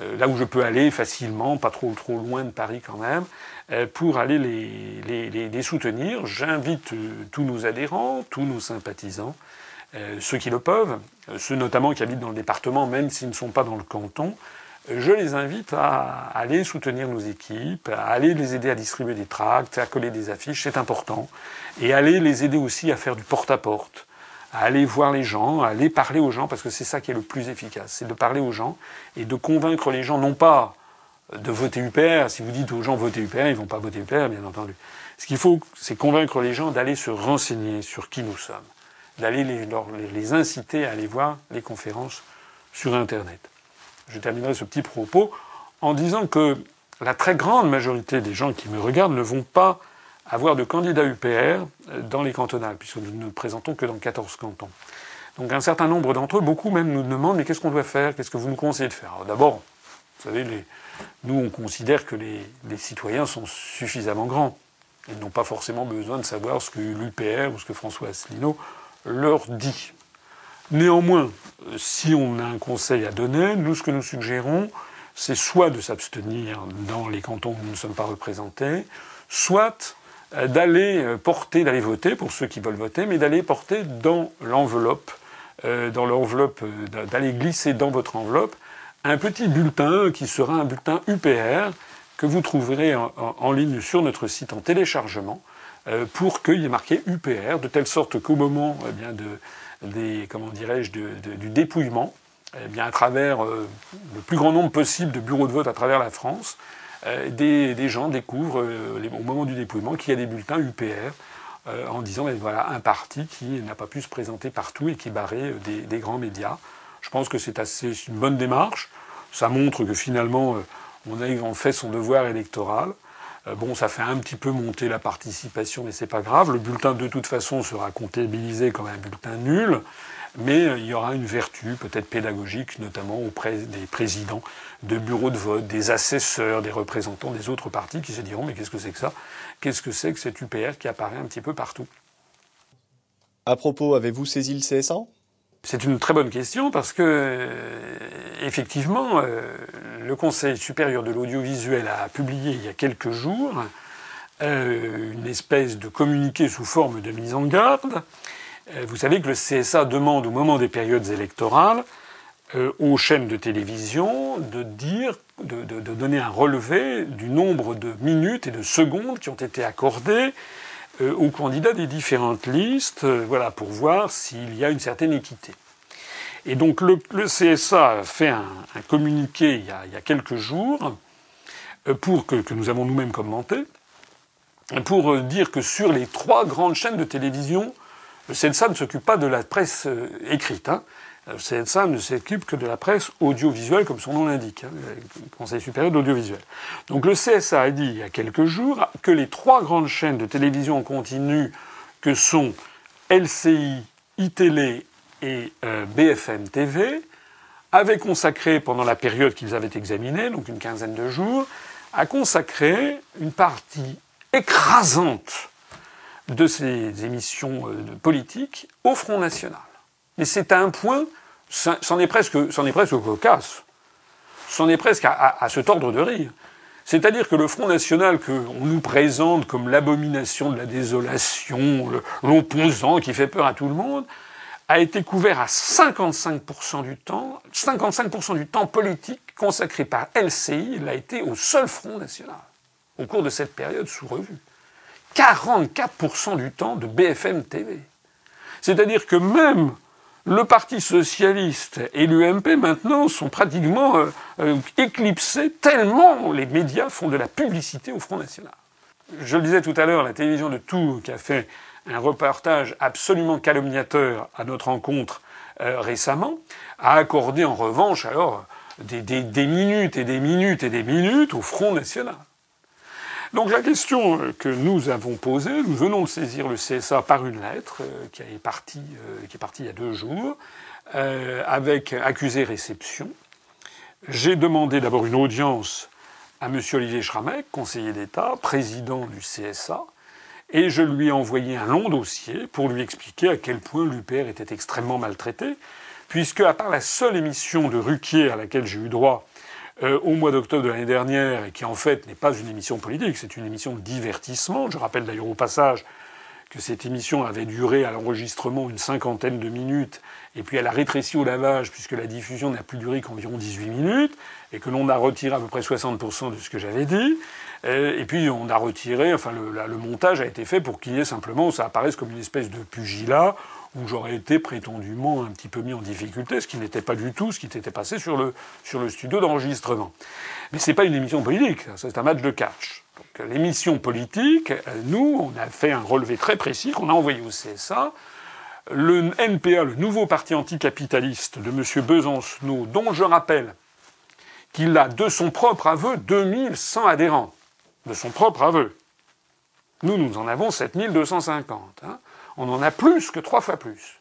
Speaker 2: euh, là où je peux aller facilement, pas trop trop loin de Paris quand même, euh, pour aller les, les, les, soutenir. J'invite euh, tous nos adhérents, tous nos sympathisants, ceux qui le peuvent, ceux notamment qui habitent dans le département, même s'ils ne sont pas dans le canton, je les invite à aller soutenir nos équipes, à aller les aider à distribuer des tracts, à coller des affiches, c'est important, et aller les aider aussi à faire du porte-à-porte à aller voir les gens, à aller parler aux gens, parce que c'est ça qui est le plus efficace, c'est de parler aux gens et de convaincre les gens, non pas de voter UPR, si vous dites aux gens votez UPR, ils vont pas voter UPR, bien entendu. Ce qu'il faut, c'est convaincre les gens d'aller se renseigner sur qui nous sommes, d'aller les, inciter à aller voir les conférences sur Internet. Je terminerai ce petit propos en disant que la très grande majorité des gens qui me regardent ne vont pas avoir de candidats UPR dans les cantonales, puisque nous ne présentons que dans 14 cantons. Donc un certain nombre d'entre eux, beaucoup même, nous demandent mais qu'est-ce qu'on doit faire? Qu'est-ce que vous nous conseillez de faire? D'abord, vous savez, nous on considère que les, les, citoyens sont suffisamment grands. Ils n'ont pas forcément besoin de savoir ce que l'UPR ou ce que François Asselineau leur dit. Néanmoins, si on a un conseil à donner, nous ce que nous suggérons, c'est soit de s'abstenir dans les cantons où nous ne sommes pas représentés, soit euh, d'aller euh, porter, d'aller voter pour ceux qui veulent voter, mais d'aller porter dans l'enveloppe, euh, dans l'enveloppe, d'aller glisser dans votre enveloppe un petit bulletin qui sera un bulletin UPR que vous trouverez en, ligne sur notre site en téléchargement pour qu'il y ait marqué UPR, de telle sorte qu'au moment eh comment dirais-je, du dépouillement, eh bien, à travers le plus grand nombre possible de bureaux de vote à travers la France, euh, des, gens découvrent euh, au moment du dépouillement qu'il y a des bulletins UPR euh, en disant ben voilà un parti qui n'a pas pu se présenter partout et qui barrait des, des grands médias. Je pense que c'est assez une bonne démarche. Ça montre que finalement on a fait son devoir électoral. Bon, ça fait un petit peu monter la participation, mais c'est pas grave. Le bulletin de toute façon sera comptabilisé comme un bulletin nul mais euh, il y aura une vertu peut-être pédagogique, notamment auprès des présidents de bureaux de vote, des assesseurs, des représentants des autres partis qui se diront mais qu'est-ce que c'est que ça? Qu'est-ce que c'est que cette UPR qui apparaît un petit peu partout?
Speaker 1: À propos, avez-vous saisi le CSA
Speaker 2: c'est une très bonne question parce que, euh, effectivement, euh, le Conseil supérieur de l'audiovisuel a publié il y a quelques jours une espèce de communiqué sous forme de mise en garde. Euh, vous savez que le CSA demande au moment des périodes électorales euh, aux chaînes de télévision de, donner un relevé du nombre de minutes et de secondes qui ont été accordées euh, aux candidats des différentes listes, voilà, pour voir s'il y a une certaine équité. Et donc le, CSA a fait un, communiqué il y, a, quelques jours pour que, nous avons nous-mêmes commenté, pour dire que sur les trois grandes chaînes de télévision le CNSA ne s'occupe pas de la presse euh, écrite. Hein. Le CNSA ne s'occupe que de la presse audiovisuelle, comme son nom l'indique, hein, le Conseil supérieur d'audiovisuel. Donc le CSA a dit il y a quelques jours que les trois grandes chaînes de télévision en continu que sont LCI, iTélé et euh, BFM TV avaient consacré pendant la période qu'ils avaient examinée, donc une quinzaine de jours, a consacré une partie écrasante de ces émissions euh, politiques au Front National. Mais c'est à un point, c'en est presque, est presque cocasse. C'en est presque à, se tordre de rire. C'est-à-dire que le Front National qu'on nous présente comme l'abomination de la désolation, l'opposant qui fait peur à tout le monde, a été couvert à 55% du temps, 55% du temps politique consacré par LCI, il a été au seul Front National, au cours de cette période sous revue. 44% du temps de BFM TV. C'est-à-dire que même le Parti socialiste et l'UMP maintenant sont pratiquement euh, euh, éclipsés tellement les médias font de la publicité au Front National. Je le disais tout à l'heure, la télévision de Tours qui a fait un reportage absolument calomniateur à notre rencontre euh, récemment, a accordé en revanche alors des, des minutes et des minutes et des minutes au Front National. Donc la question que nous avons posée, nous venons de saisir le CSA par une lettre qui est partie, qui est partie il y a deux jours, avec accusé réception. J'ai demandé d'abord une audience à M. Olivier Schramek, conseiller d'État, président du CSA, et je lui ai envoyé un long dossier pour lui expliquer à quel point l'UPR était extrêmement maltraité, puisque à part la seule émission de Ruquier à laquelle j'ai eu droit euh, au mois d'octobre de l'année dernière, et qui en fait n'est pas une émission politique, c'est une émission de divertissement. Je rappelle d'ailleurs au passage que cette émission avait duré à l'enregistrement une cinquantaine de minutes, et puis elle a rétréci au lavage puisque la diffusion n'a plus duré qu'environ 18 minutes, et que l'on a retiré à peu près 60% de ce que j'avais dit. Et puis on a retiré, enfin le, le montage a été fait pour qu'il y ait simplement, ça apparaisse comme une espèce de pugilat où j'aurais été prétendument un petit peu mis en difficulté, ce qui n'était pas du tout ce qui s'était passé sur le, studio d'enregistrement. Mais c'est pas une émission politique, c'est un match de catch. Donc l'émission politique, nous, on a fait un relevé très précis qu'on a envoyé au CSA. Le NPA, le nouveau parti anticapitaliste de M. Besancenot, dont je rappelle qu'il a de son propre aveu 2100 adhérents, de son propre aveu. Nous, nous en avons 7250. Hein. On en a plus que trois fois plus.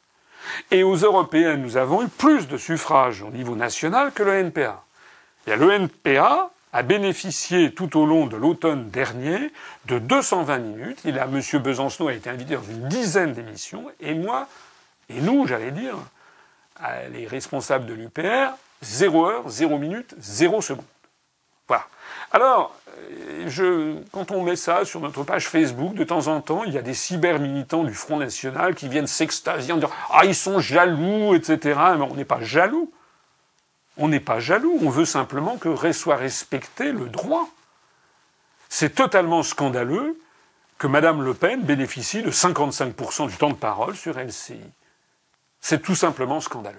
Speaker 2: Et aux européennes, nous avons eu plus de suffrages au niveau national que le NPA. Et le NPA a bénéficié tout au long de l'automne dernier de 220 minutes. Il a, M. Besancenot a été invité dans une dizaine d'émissions, et moi, et nous, j'allais dire, les responsables de l'UPR, 0 heure, 0 minute, 0 seconde. Voilà. Alors, euh, quand on met ça sur notre page Facebook, de temps en temps, il y a des cyber-militants du Front National qui viennent s'extasier en disant Ah, ils sont jaloux, etc. Mais on n'est pas jaloux. On n'est pas jaloux. On veut simplement que soit respecté le droit. C'est totalement scandaleux que Mme Le Pen bénéficie de 55% du temps de parole sur LCI. C'est tout simplement scandaleux.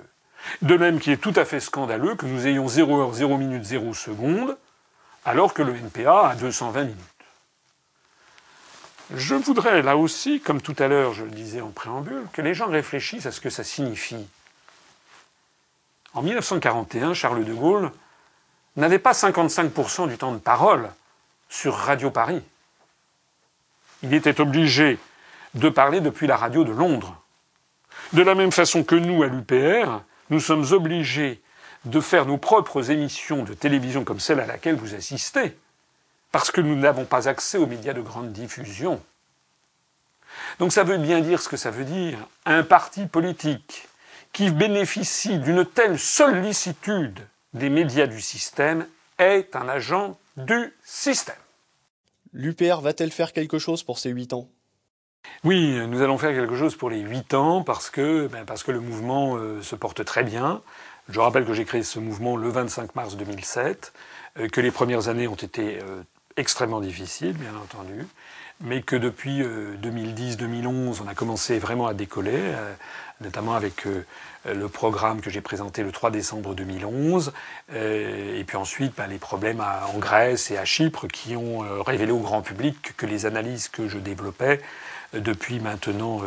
Speaker 2: De même qu'il est tout à fait scandaleux que nous ayons 0 heure, 0 minute, 0 seconde alors que le NPA a 220 minutes. Je voudrais là aussi, comme tout à l'heure je le disais en préambule, que les gens réfléchissent à ce que ça signifie. En 1941, Charles de Gaulle n'avait pas 55% du temps de parole sur Radio Paris. Il était obligé de parler depuis la radio de Londres. De la même façon que nous, à l'UPR, nous sommes obligés de faire nos propres émissions de télévision comme celle à laquelle vous assistez, parce que nous n'avons pas accès aux médias de grande diffusion. Donc ça veut bien dire ce que ça veut dire. Un parti politique qui bénéficie d'une telle sollicitude des médias du système est un agent du système.
Speaker 1: L'UPR va-t-elle faire quelque chose pour ces huit ans?
Speaker 2: Oui, nous allons faire quelque chose pour les huit ans parce que, ben, parce que le mouvement euh, se porte très bien. Je rappelle que j'ai créé ce mouvement le 25 mars 2007, euh, que les premières années ont été euh, extrêmement difficiles, bien entendu, mais que depuis 2010-2011, euh, on a commencé vraiment à décoller, notamment avec le programme que j'ai présenté le 3 décembre 2011, et puis ensuite ben, les problèmes en Grèce et à Chypre qui ont révélé au grand public que les analyses que je développais depuis maintenant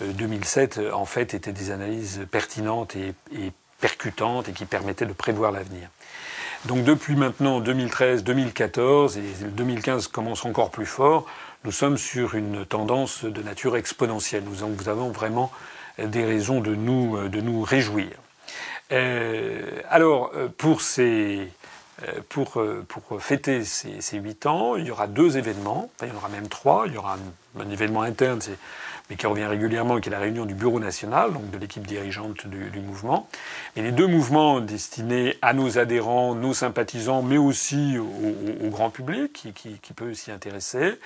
Speaker 2: 2007, en fait, étaient des analyses pertinentes et, et percutante et qui permettait de prévoir l'avenir. Donc depuis maintenant 2013, 2014 et 2015 commence encore plus fort, nous sommes sur une tendance de nature exponentielle. Nous avons vraiment des raisons de nous, de nous réjouir. Euh, alors, pour, ces, pour, pour fêter ces huit ans, il y aura deux événements, il y en aura même trois. Il y aura un, un événement interne, c'est mais qui revient régulièrement, qui est la réunion du bureau national, donc de l'équipe dirigeante du, mouvement. Et les deux mouvements destinés à nos adhérents, nos sympathisants, mais aussi au, grand public qui, peut s'y intéresser,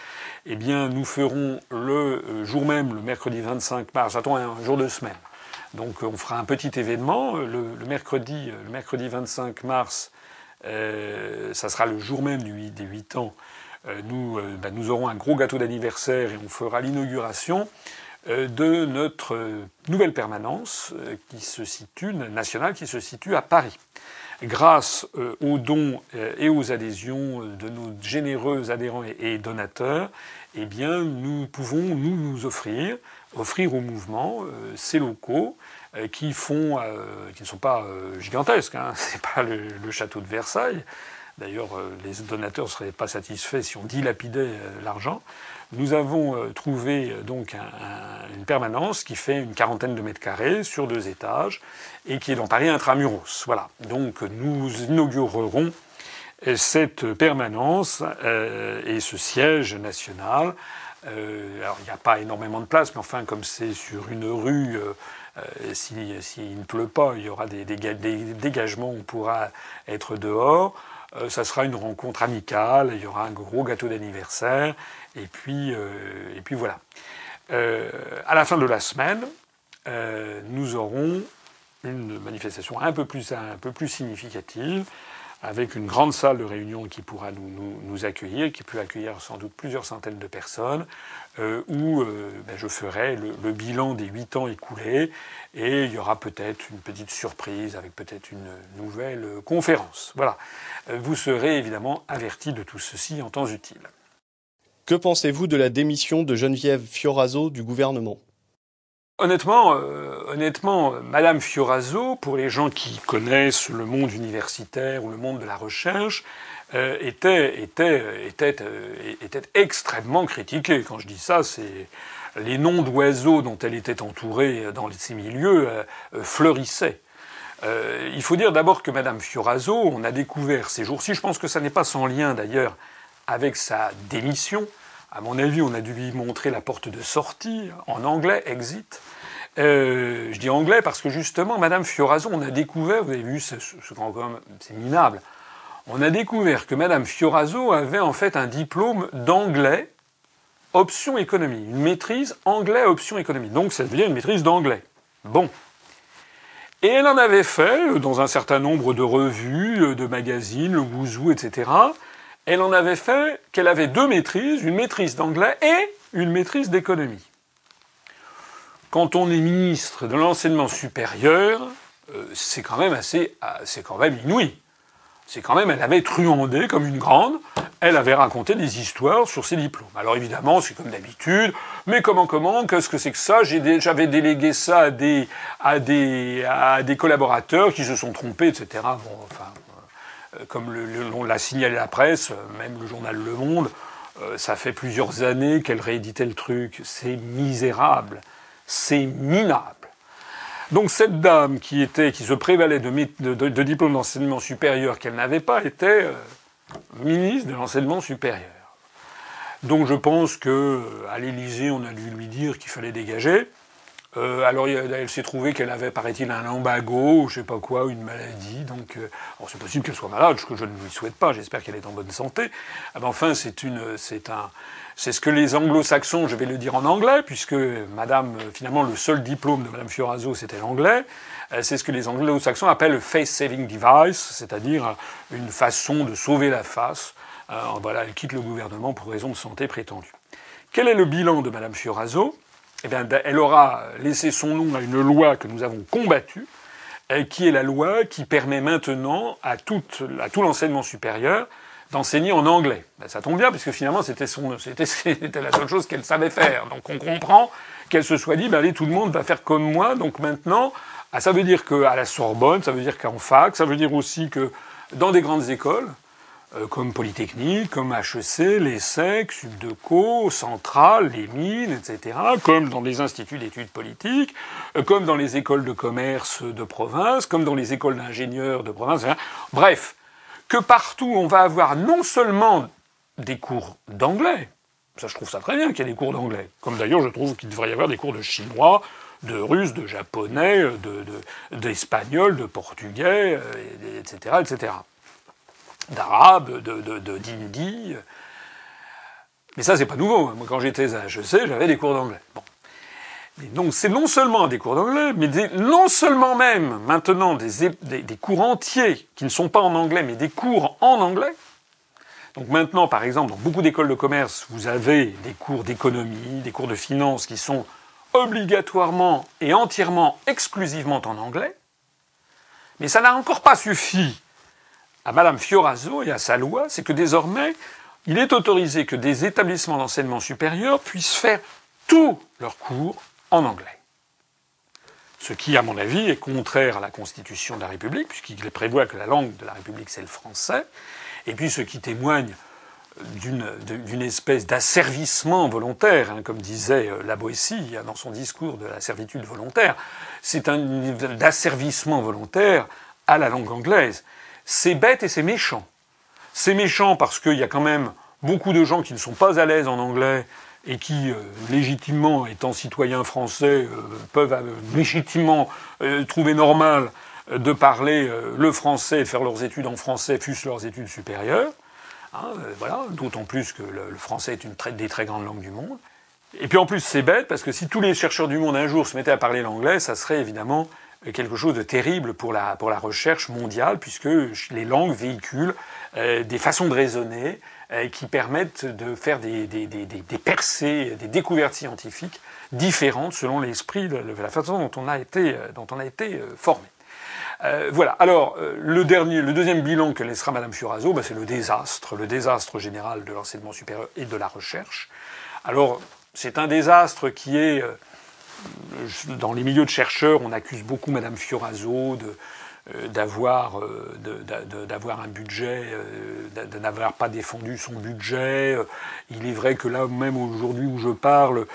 Speaker 2: eh bien, nous ferons le euh, jour même, le mercredi 25 mars, attends, un jour de semaine. Donc, on fera un petit événement le, mercredi, le mercredi 25 mars. Euh, ça sera le jour même des 8 ans euh, nous, euh, ben, nous aurons un gros gâteau d'anniversaire et on fera l'inauguration euh, de notre nouvelle permanence qui se situe, nationale, qui se situe à Paris. Grâce aux dons et aux adhésions de nos généreux adhérents et donateurs, eh bien, nous pouvons nous, offrir, offrir au mouvement ces locaux qui ne sont pas gigantesques. Hein, c'est pas le, château de Versailles, D'ailleurs, les donateurs ne seraient pas satisfaits si on dilapidait l'argent. Nous avons trouvé donc une permanence qui fait une quarantaine de mètres carrés sur deux étages et qui est dans Paris intramuros. Voilà. Donc nous inaugurerons cette permanence et ce siège national euh, alors il n'y a pas énormément de place, mais enfin comme c'est sur une rue, euh, euh, s'il si, ne pleut pas, il y aura des, dégagements, on pourra être dehors. Ça sera une rencontre amicale, il y aura un gros gâteau d'anniversaire, et puis et puis voilà. à la fin de la semaine, nous aurons une manifestation un peu plus un peu plus significative avec une grande salle de réunion qui pourra nous, accueillir, qui peut accueillir sans doute plusieurs centaines de personnes, euh, où euh, ben, je ferai le, bilan des huit ans écoulés, et il y aura peut-être une petite surprise avec peut-être une nouvelle conférence. Voilà. Euh, vous serez évidemment avertis de tout ceci en temps utile.
Speaker 1: Que pensez-vous de la démission de Geneviève Fioraso du gouvernement?
Speaker 2: Honnêtement, euh, honnêtement, Madame Fioraso, pour les gens qui connaissent le monde universitaire ou le monde de la recherche, euh, euh, était extrêmement critiquée. Quand je dis ça, c'est les noms d'oiseaux dont elle était entourée dans ces milieux fleurissaient. il faut dire d'abord que Madame Fioraso, on a découvert ces jours-ci, je pense que ça n'est pas sans lien d'ailleurs avec sa démission, à mon avis, on a dû lui montrer la porte de sortie, en anglais, exit. Euh, je dis anglais parce que justement, Madame Fioraso, on a découvert, vous avez vu, c'est minable, on a découvert que Madame Fioraso avait en fait un diplôme d'anglais, option économie, une maîtrise anglais option économie. Donc ça dire une maîtrise d'anglais. Bon. Et elle en avait fait dans un certain nombre de revues, de magazines, le Wouzou, etc elle en avait fait qu'elle avait deux maîtrises, une maîtrise d'anglais et une maîtrise d'économie. Quand on est ministre de l'enseignement supérieur, euh, c'est quand même assez, même inouï. C'est quand même, elle avait truandé comme une grande, elle avait raconté des histoires sur ses diplômes. Alors évidemment, c'est comme d'habitude, mais comment, comment, qu'est-ce que c'est que ça? J'avais délégué ça à des, collaborateurs qui se sont trompés, etc. Euh, comme l'on l'a signalé la presse, euh, même le journal Le Monde, euh, ça fait plusieurs années qu'elle rééditait le truc. C'est misérable, c'est minable. Donc cette dame qui était, qui se prévalait de, diplôme d'enseignement supérieur qu'elle n'avait pas, était ministre de l'enseignement supérieur. Donc je pense que à l'Élysée, on a dû lui dire qu'il fallait dégager. Euh, alors elle s'est trouvée qu'elle avait, paraît-il, un lambago, ou je sais pas quoi, une maladie. Donc, euh, c'est possible qu'elle soit malade, ce que je ne lui souhaite pas. J'espère qu'elle est en bonne santé. Ah ben, enfin, c'est ce que les Anglo-Saxons, je vais le dire en anglais, puisque Madame, finalement, le seul diplôme de Madame Fioraso, c'était l'anglais. Euh, c'est ce que les Anglo-Saxons appellent le face-saving device, c'est-à-dire une façon de sauver la face. voilà, elle quitte le gouvernement pour raison de santé prétendue. Quel est le bilan de Madame Fioraso eh bien, elle aura laissé son nom à une loi que nous avons combattue, qui est la loi qui permet maintenant à, tout l'enseignement supérieur d'enseigner en anglais. Ben, ça tombe bien, puisque finalement, c'était, la seule chose qu'elle savait faire. Donc on comprend qu'elle se soit dit, ben, allez, tout le monde va faire comme moi, donc maintenant, ah, ça veut dire qu'à la Sorbonne, ça veut dire qu'en fac, ça veut dire aussi que dans des grandes écoles, euh, comme Polytechnique, comme HEC, l'ESSEC, Subdeco, Centrale, les mines, etc., comme dans les instituts d'études politiques, euh, comme dans les écoles de commerce de province, comme dans les écoles d'ingénieurs de province, etc. bref, que partout on va avoir non seulement des cours d'anglais, ça je trouve ça très bien qu'il y ait des cours d'anglais, comme d'ailleurs je trouve qu'il devrait y avoir des cours de chinois, de russe, de japonais, d'espagnol, de, de, portugais, etc., euh, d'arabe, de, d'hindi. Mais ça, c'est pas nouveau. Moi, quand j'étais à HEC, j'avais des cours d'anglais. Bon. donc, c'est non seulement des cours d'anglais, mais non seulement même maintenant des, des, cours entiers qui ne sont pas en anglais, mais des cours en anglais. Donc maintenant, par exemple, dans beaucoup d'écoles de commerce, vous avez des cours d'économie, des cours de finance qui sont obligatoirement et entièrement, exclusivement en anglais. Mais ça n'a encore pas suffi à Madame Fioraso et à sa loi, c'est que désormais, il est autorisé que des établissements d'enseignement supérieur puissent faire tous leurs cours en anglais. Ce qui, à mon avis, est contraire à la Constitution de la République, puisqu'il prévoit que la langue de la République, c'est le français, et puis ce qui témoigne d'une espèce d'asservissement volontaire, hein, comme disait euh, la Boétie dans son discours de la servitude volontaire, c'est un d'asservissement volontaire à la langue anglaise. C'est bête et c'est méchant. C'est méchant parce qu'il y a quand même beaucoup de gens qui ne sont pas à l'aise en anglais et qui, euh, légitimement, étant citoyens français, euh, peuvent légitimement trouver normal de parler le français et faire leurs études en français, fussent leurs études supérieures. Hein, euh, voilà, d'autant plus que le, français est une des très grandes langues du monde. Et puis en plus, c'est bête parce que si tous les chercheurs du monde un jour se mettaient à parler l'anglais, ça serait évidemment quelque chose de terrible pour la, pour la recherche mondiale, puisque les langues véhiculent euh, des façons de raisonner euh, qui permettent de faire des, des, des, des, percées, des découvertes scientifiques différentes selon l'esprit, la façon dont on a été, dont on a été formé. Euh, voilà. Alors, euh, le dernier, le deuxième bilan que laissera Madame Furazo, bah, c'est le désastre, le désastre général de l'enseignement supérieur et de la recherche. Alors, c'est un désastre qui est, euh, dans les milieux de chercheurs, on accuse beaucoup Madame Fioraso de, euh, d'avoir euh, d'avoir un budget, euh, de n'avoir pas défendu son budget. Il est vrai que là, même aujourd'hui où je parle,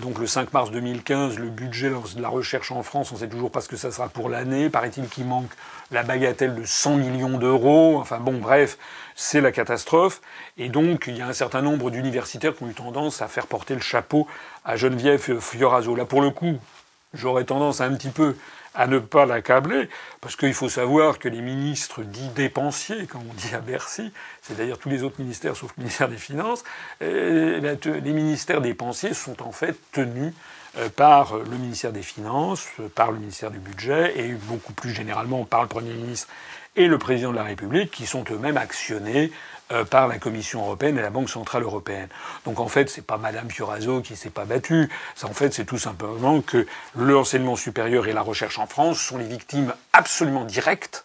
Speaker 2: donc le 5 mars 2015, le budget de la recherche en France, on ne sait toujours pas ce que ça sera pour l'année. Paraît-il qu'il manque la bagatelle de 100 millions d'euros. Enfin bon, bref, c'est la catastrophe. Et donc, il y a un certain nombre d'universitaires qui ont eu tendance à faire porter le chapeau à Geneviève Fioraso. Là, pour le coup, j'aurais tendance à un petit peu à ne pas l'accabler, parce qu'il faut savoir que les ministres dits dépensiers, comme on dit à Bercy, c'est d'ailleurs tous les autres ministères sauf le ministère des Finances, eh les ministères dépensiers sont en fait tenus euh, par le ministère des Finances, par le ministère du Budget et beaucoup plus généralement par le Premier ministre et le président de la République, qui sont eux-mêmes actionnés euh, par la Commission européenne et la Banque centrale européenne. Donc en fait, c'est pas Madame Fioraso qui s'est pas battue. En fait, c'est tout simplement que l'enseignement supérieur et la recherche en France sont les victimes absolument directes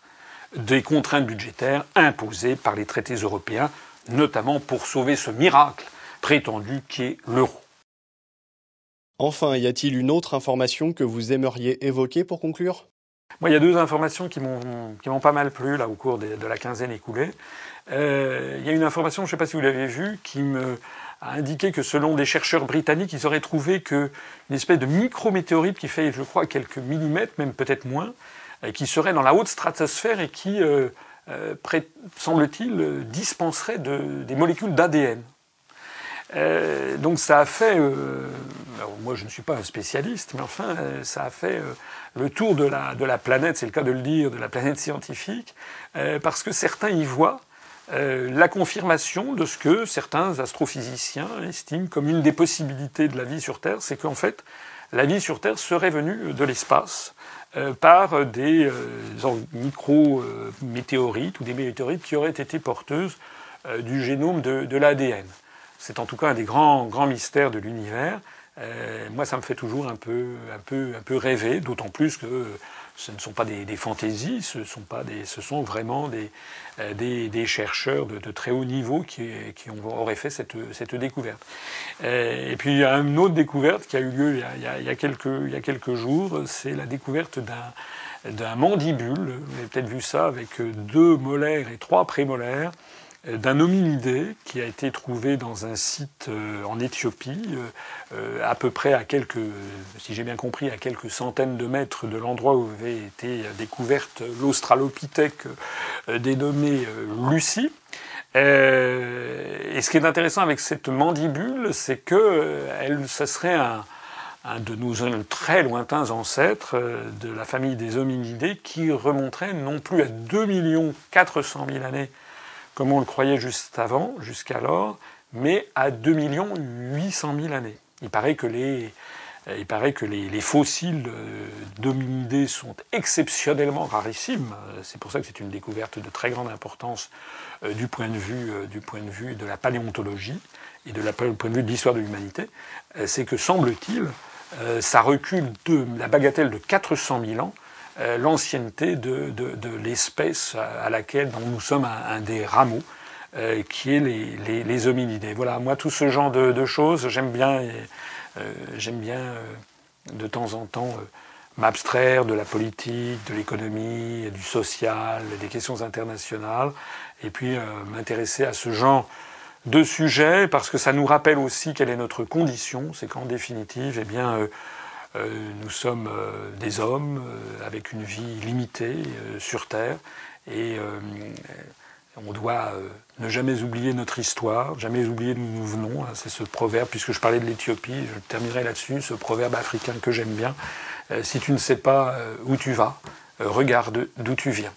Speaker 2: des contraintes budgétaires imposées par les traités européens, notamment pour sauver ce miracle prétendu qui est l'euro.
Speaker 1: Enfin, y a-t-il une autre information que vous aimeriez évoquer pour conclure?
Speaker 2: Moi, il y a deux informations qui m'ont pas mal plu là au cours de la quinzaine écoulée. Euh, il y a une information, je ne sais pas si vous l'avez vue, qui me a indiqué que selon des chercheurs britanniques, ils auraient trouvé qu'une espèce de micrométéorite qui fait, je crois, quelques millimètres, même peut-être moins, euh, qui serait dans la haute stratosphère et qui, euh, semble-t-il, dispenserait de, des molécules d'ADN. Donc ça a fait, moi je ne suis pas un spécialiste, mais enfin ça a fait le tour de la, planète, c'est le cas de le dire, de la planète scientifique, parce que certains y voient euh, la confirmation de ce que certains astrophysiciens estiment comme une des possibilités de la vie sur Terre, c'est qu'en fait, la vie sur Terre serait venue de l'espace euh, par des euh, micro-météorites ou des météorites qui auraient été porteuses du génome de l'ADN. C'est en tout cas un des grands, grands mystères de l'univers. moi, ça me fait toujours un peu, un peu, un peu rêver, d'autant plus que ce ne sont pas des, fantaisies, ce sont, pas des, ce sont vraiment des, euh, des, chercheurs de, de, très haut niveau qui, qui ont, auraient fait cette, cette découverte. Euh, et puis il y a une autre découverte qui a eu lieu il y a, il y a, quelques, il y a quelques jours, c'est la découverte d'un d'un mandibule, vous avez peut-être vu ça, avec deux molaires et trois prémolaires, d'un hominidé qui a été trouvé dans un site euh, en Éthiopie, euh, à peu près à quelques, si j'ai bien compris, à quelques centaines de mètres de l'endroit où avait été découverte l'Australopithèque euh, dénommée Lucie. Et ce qui est intéressant avec cette mandibule, c'est que elle, ça serait un, un de nos très lointains ancêtres de la famille des hominidés qui remonterait non plus à 2 400 000 années comme on le croyait juste avant, jusqu'alors, mais à 2 800 000 années. Il paraît que les, il paraît que les, les fossiles euh, d'hominidés sont exceptionnellement rarissimes. C'est pour ça que c'est une découverte de très grande importance euh, du, point de vue, euh, de la paléontologie et de la, point de vue de l'histoire de l'humanité. C'est que, semble-t-il, ça recule de la bagatelle de 400 000 ans euh, l'ancienneté de, de, l'espèce à laquelle dont nous sommes un, des rameaux, euh, qui est les, les, hominidés. Voilà, moi tout ce genre de, choses, j'aime bien, euh, j'aime bien de temps en temps m'abstraire de la politique, de l'économie, du social, des questions internationales, et puis m'intéresser à ce genre de sujets parce que ça nous rappelle aussi quelle est notre condition, c'est qu'en définitive, eh bien, nous sommes des hommes avec une vie limitée sur Terre et on doit euh, ne jamais oublier notre histoire, jamais oublier d'où nous venons. Hein, c'est ce proverbe, puisque je parlais de l'Éthiopie, je terminerai là-dessus, ce proverbe africain que j'aime bien. Euh, si tu ne sais pas euh, où tu vas, regarde d'où tu viens.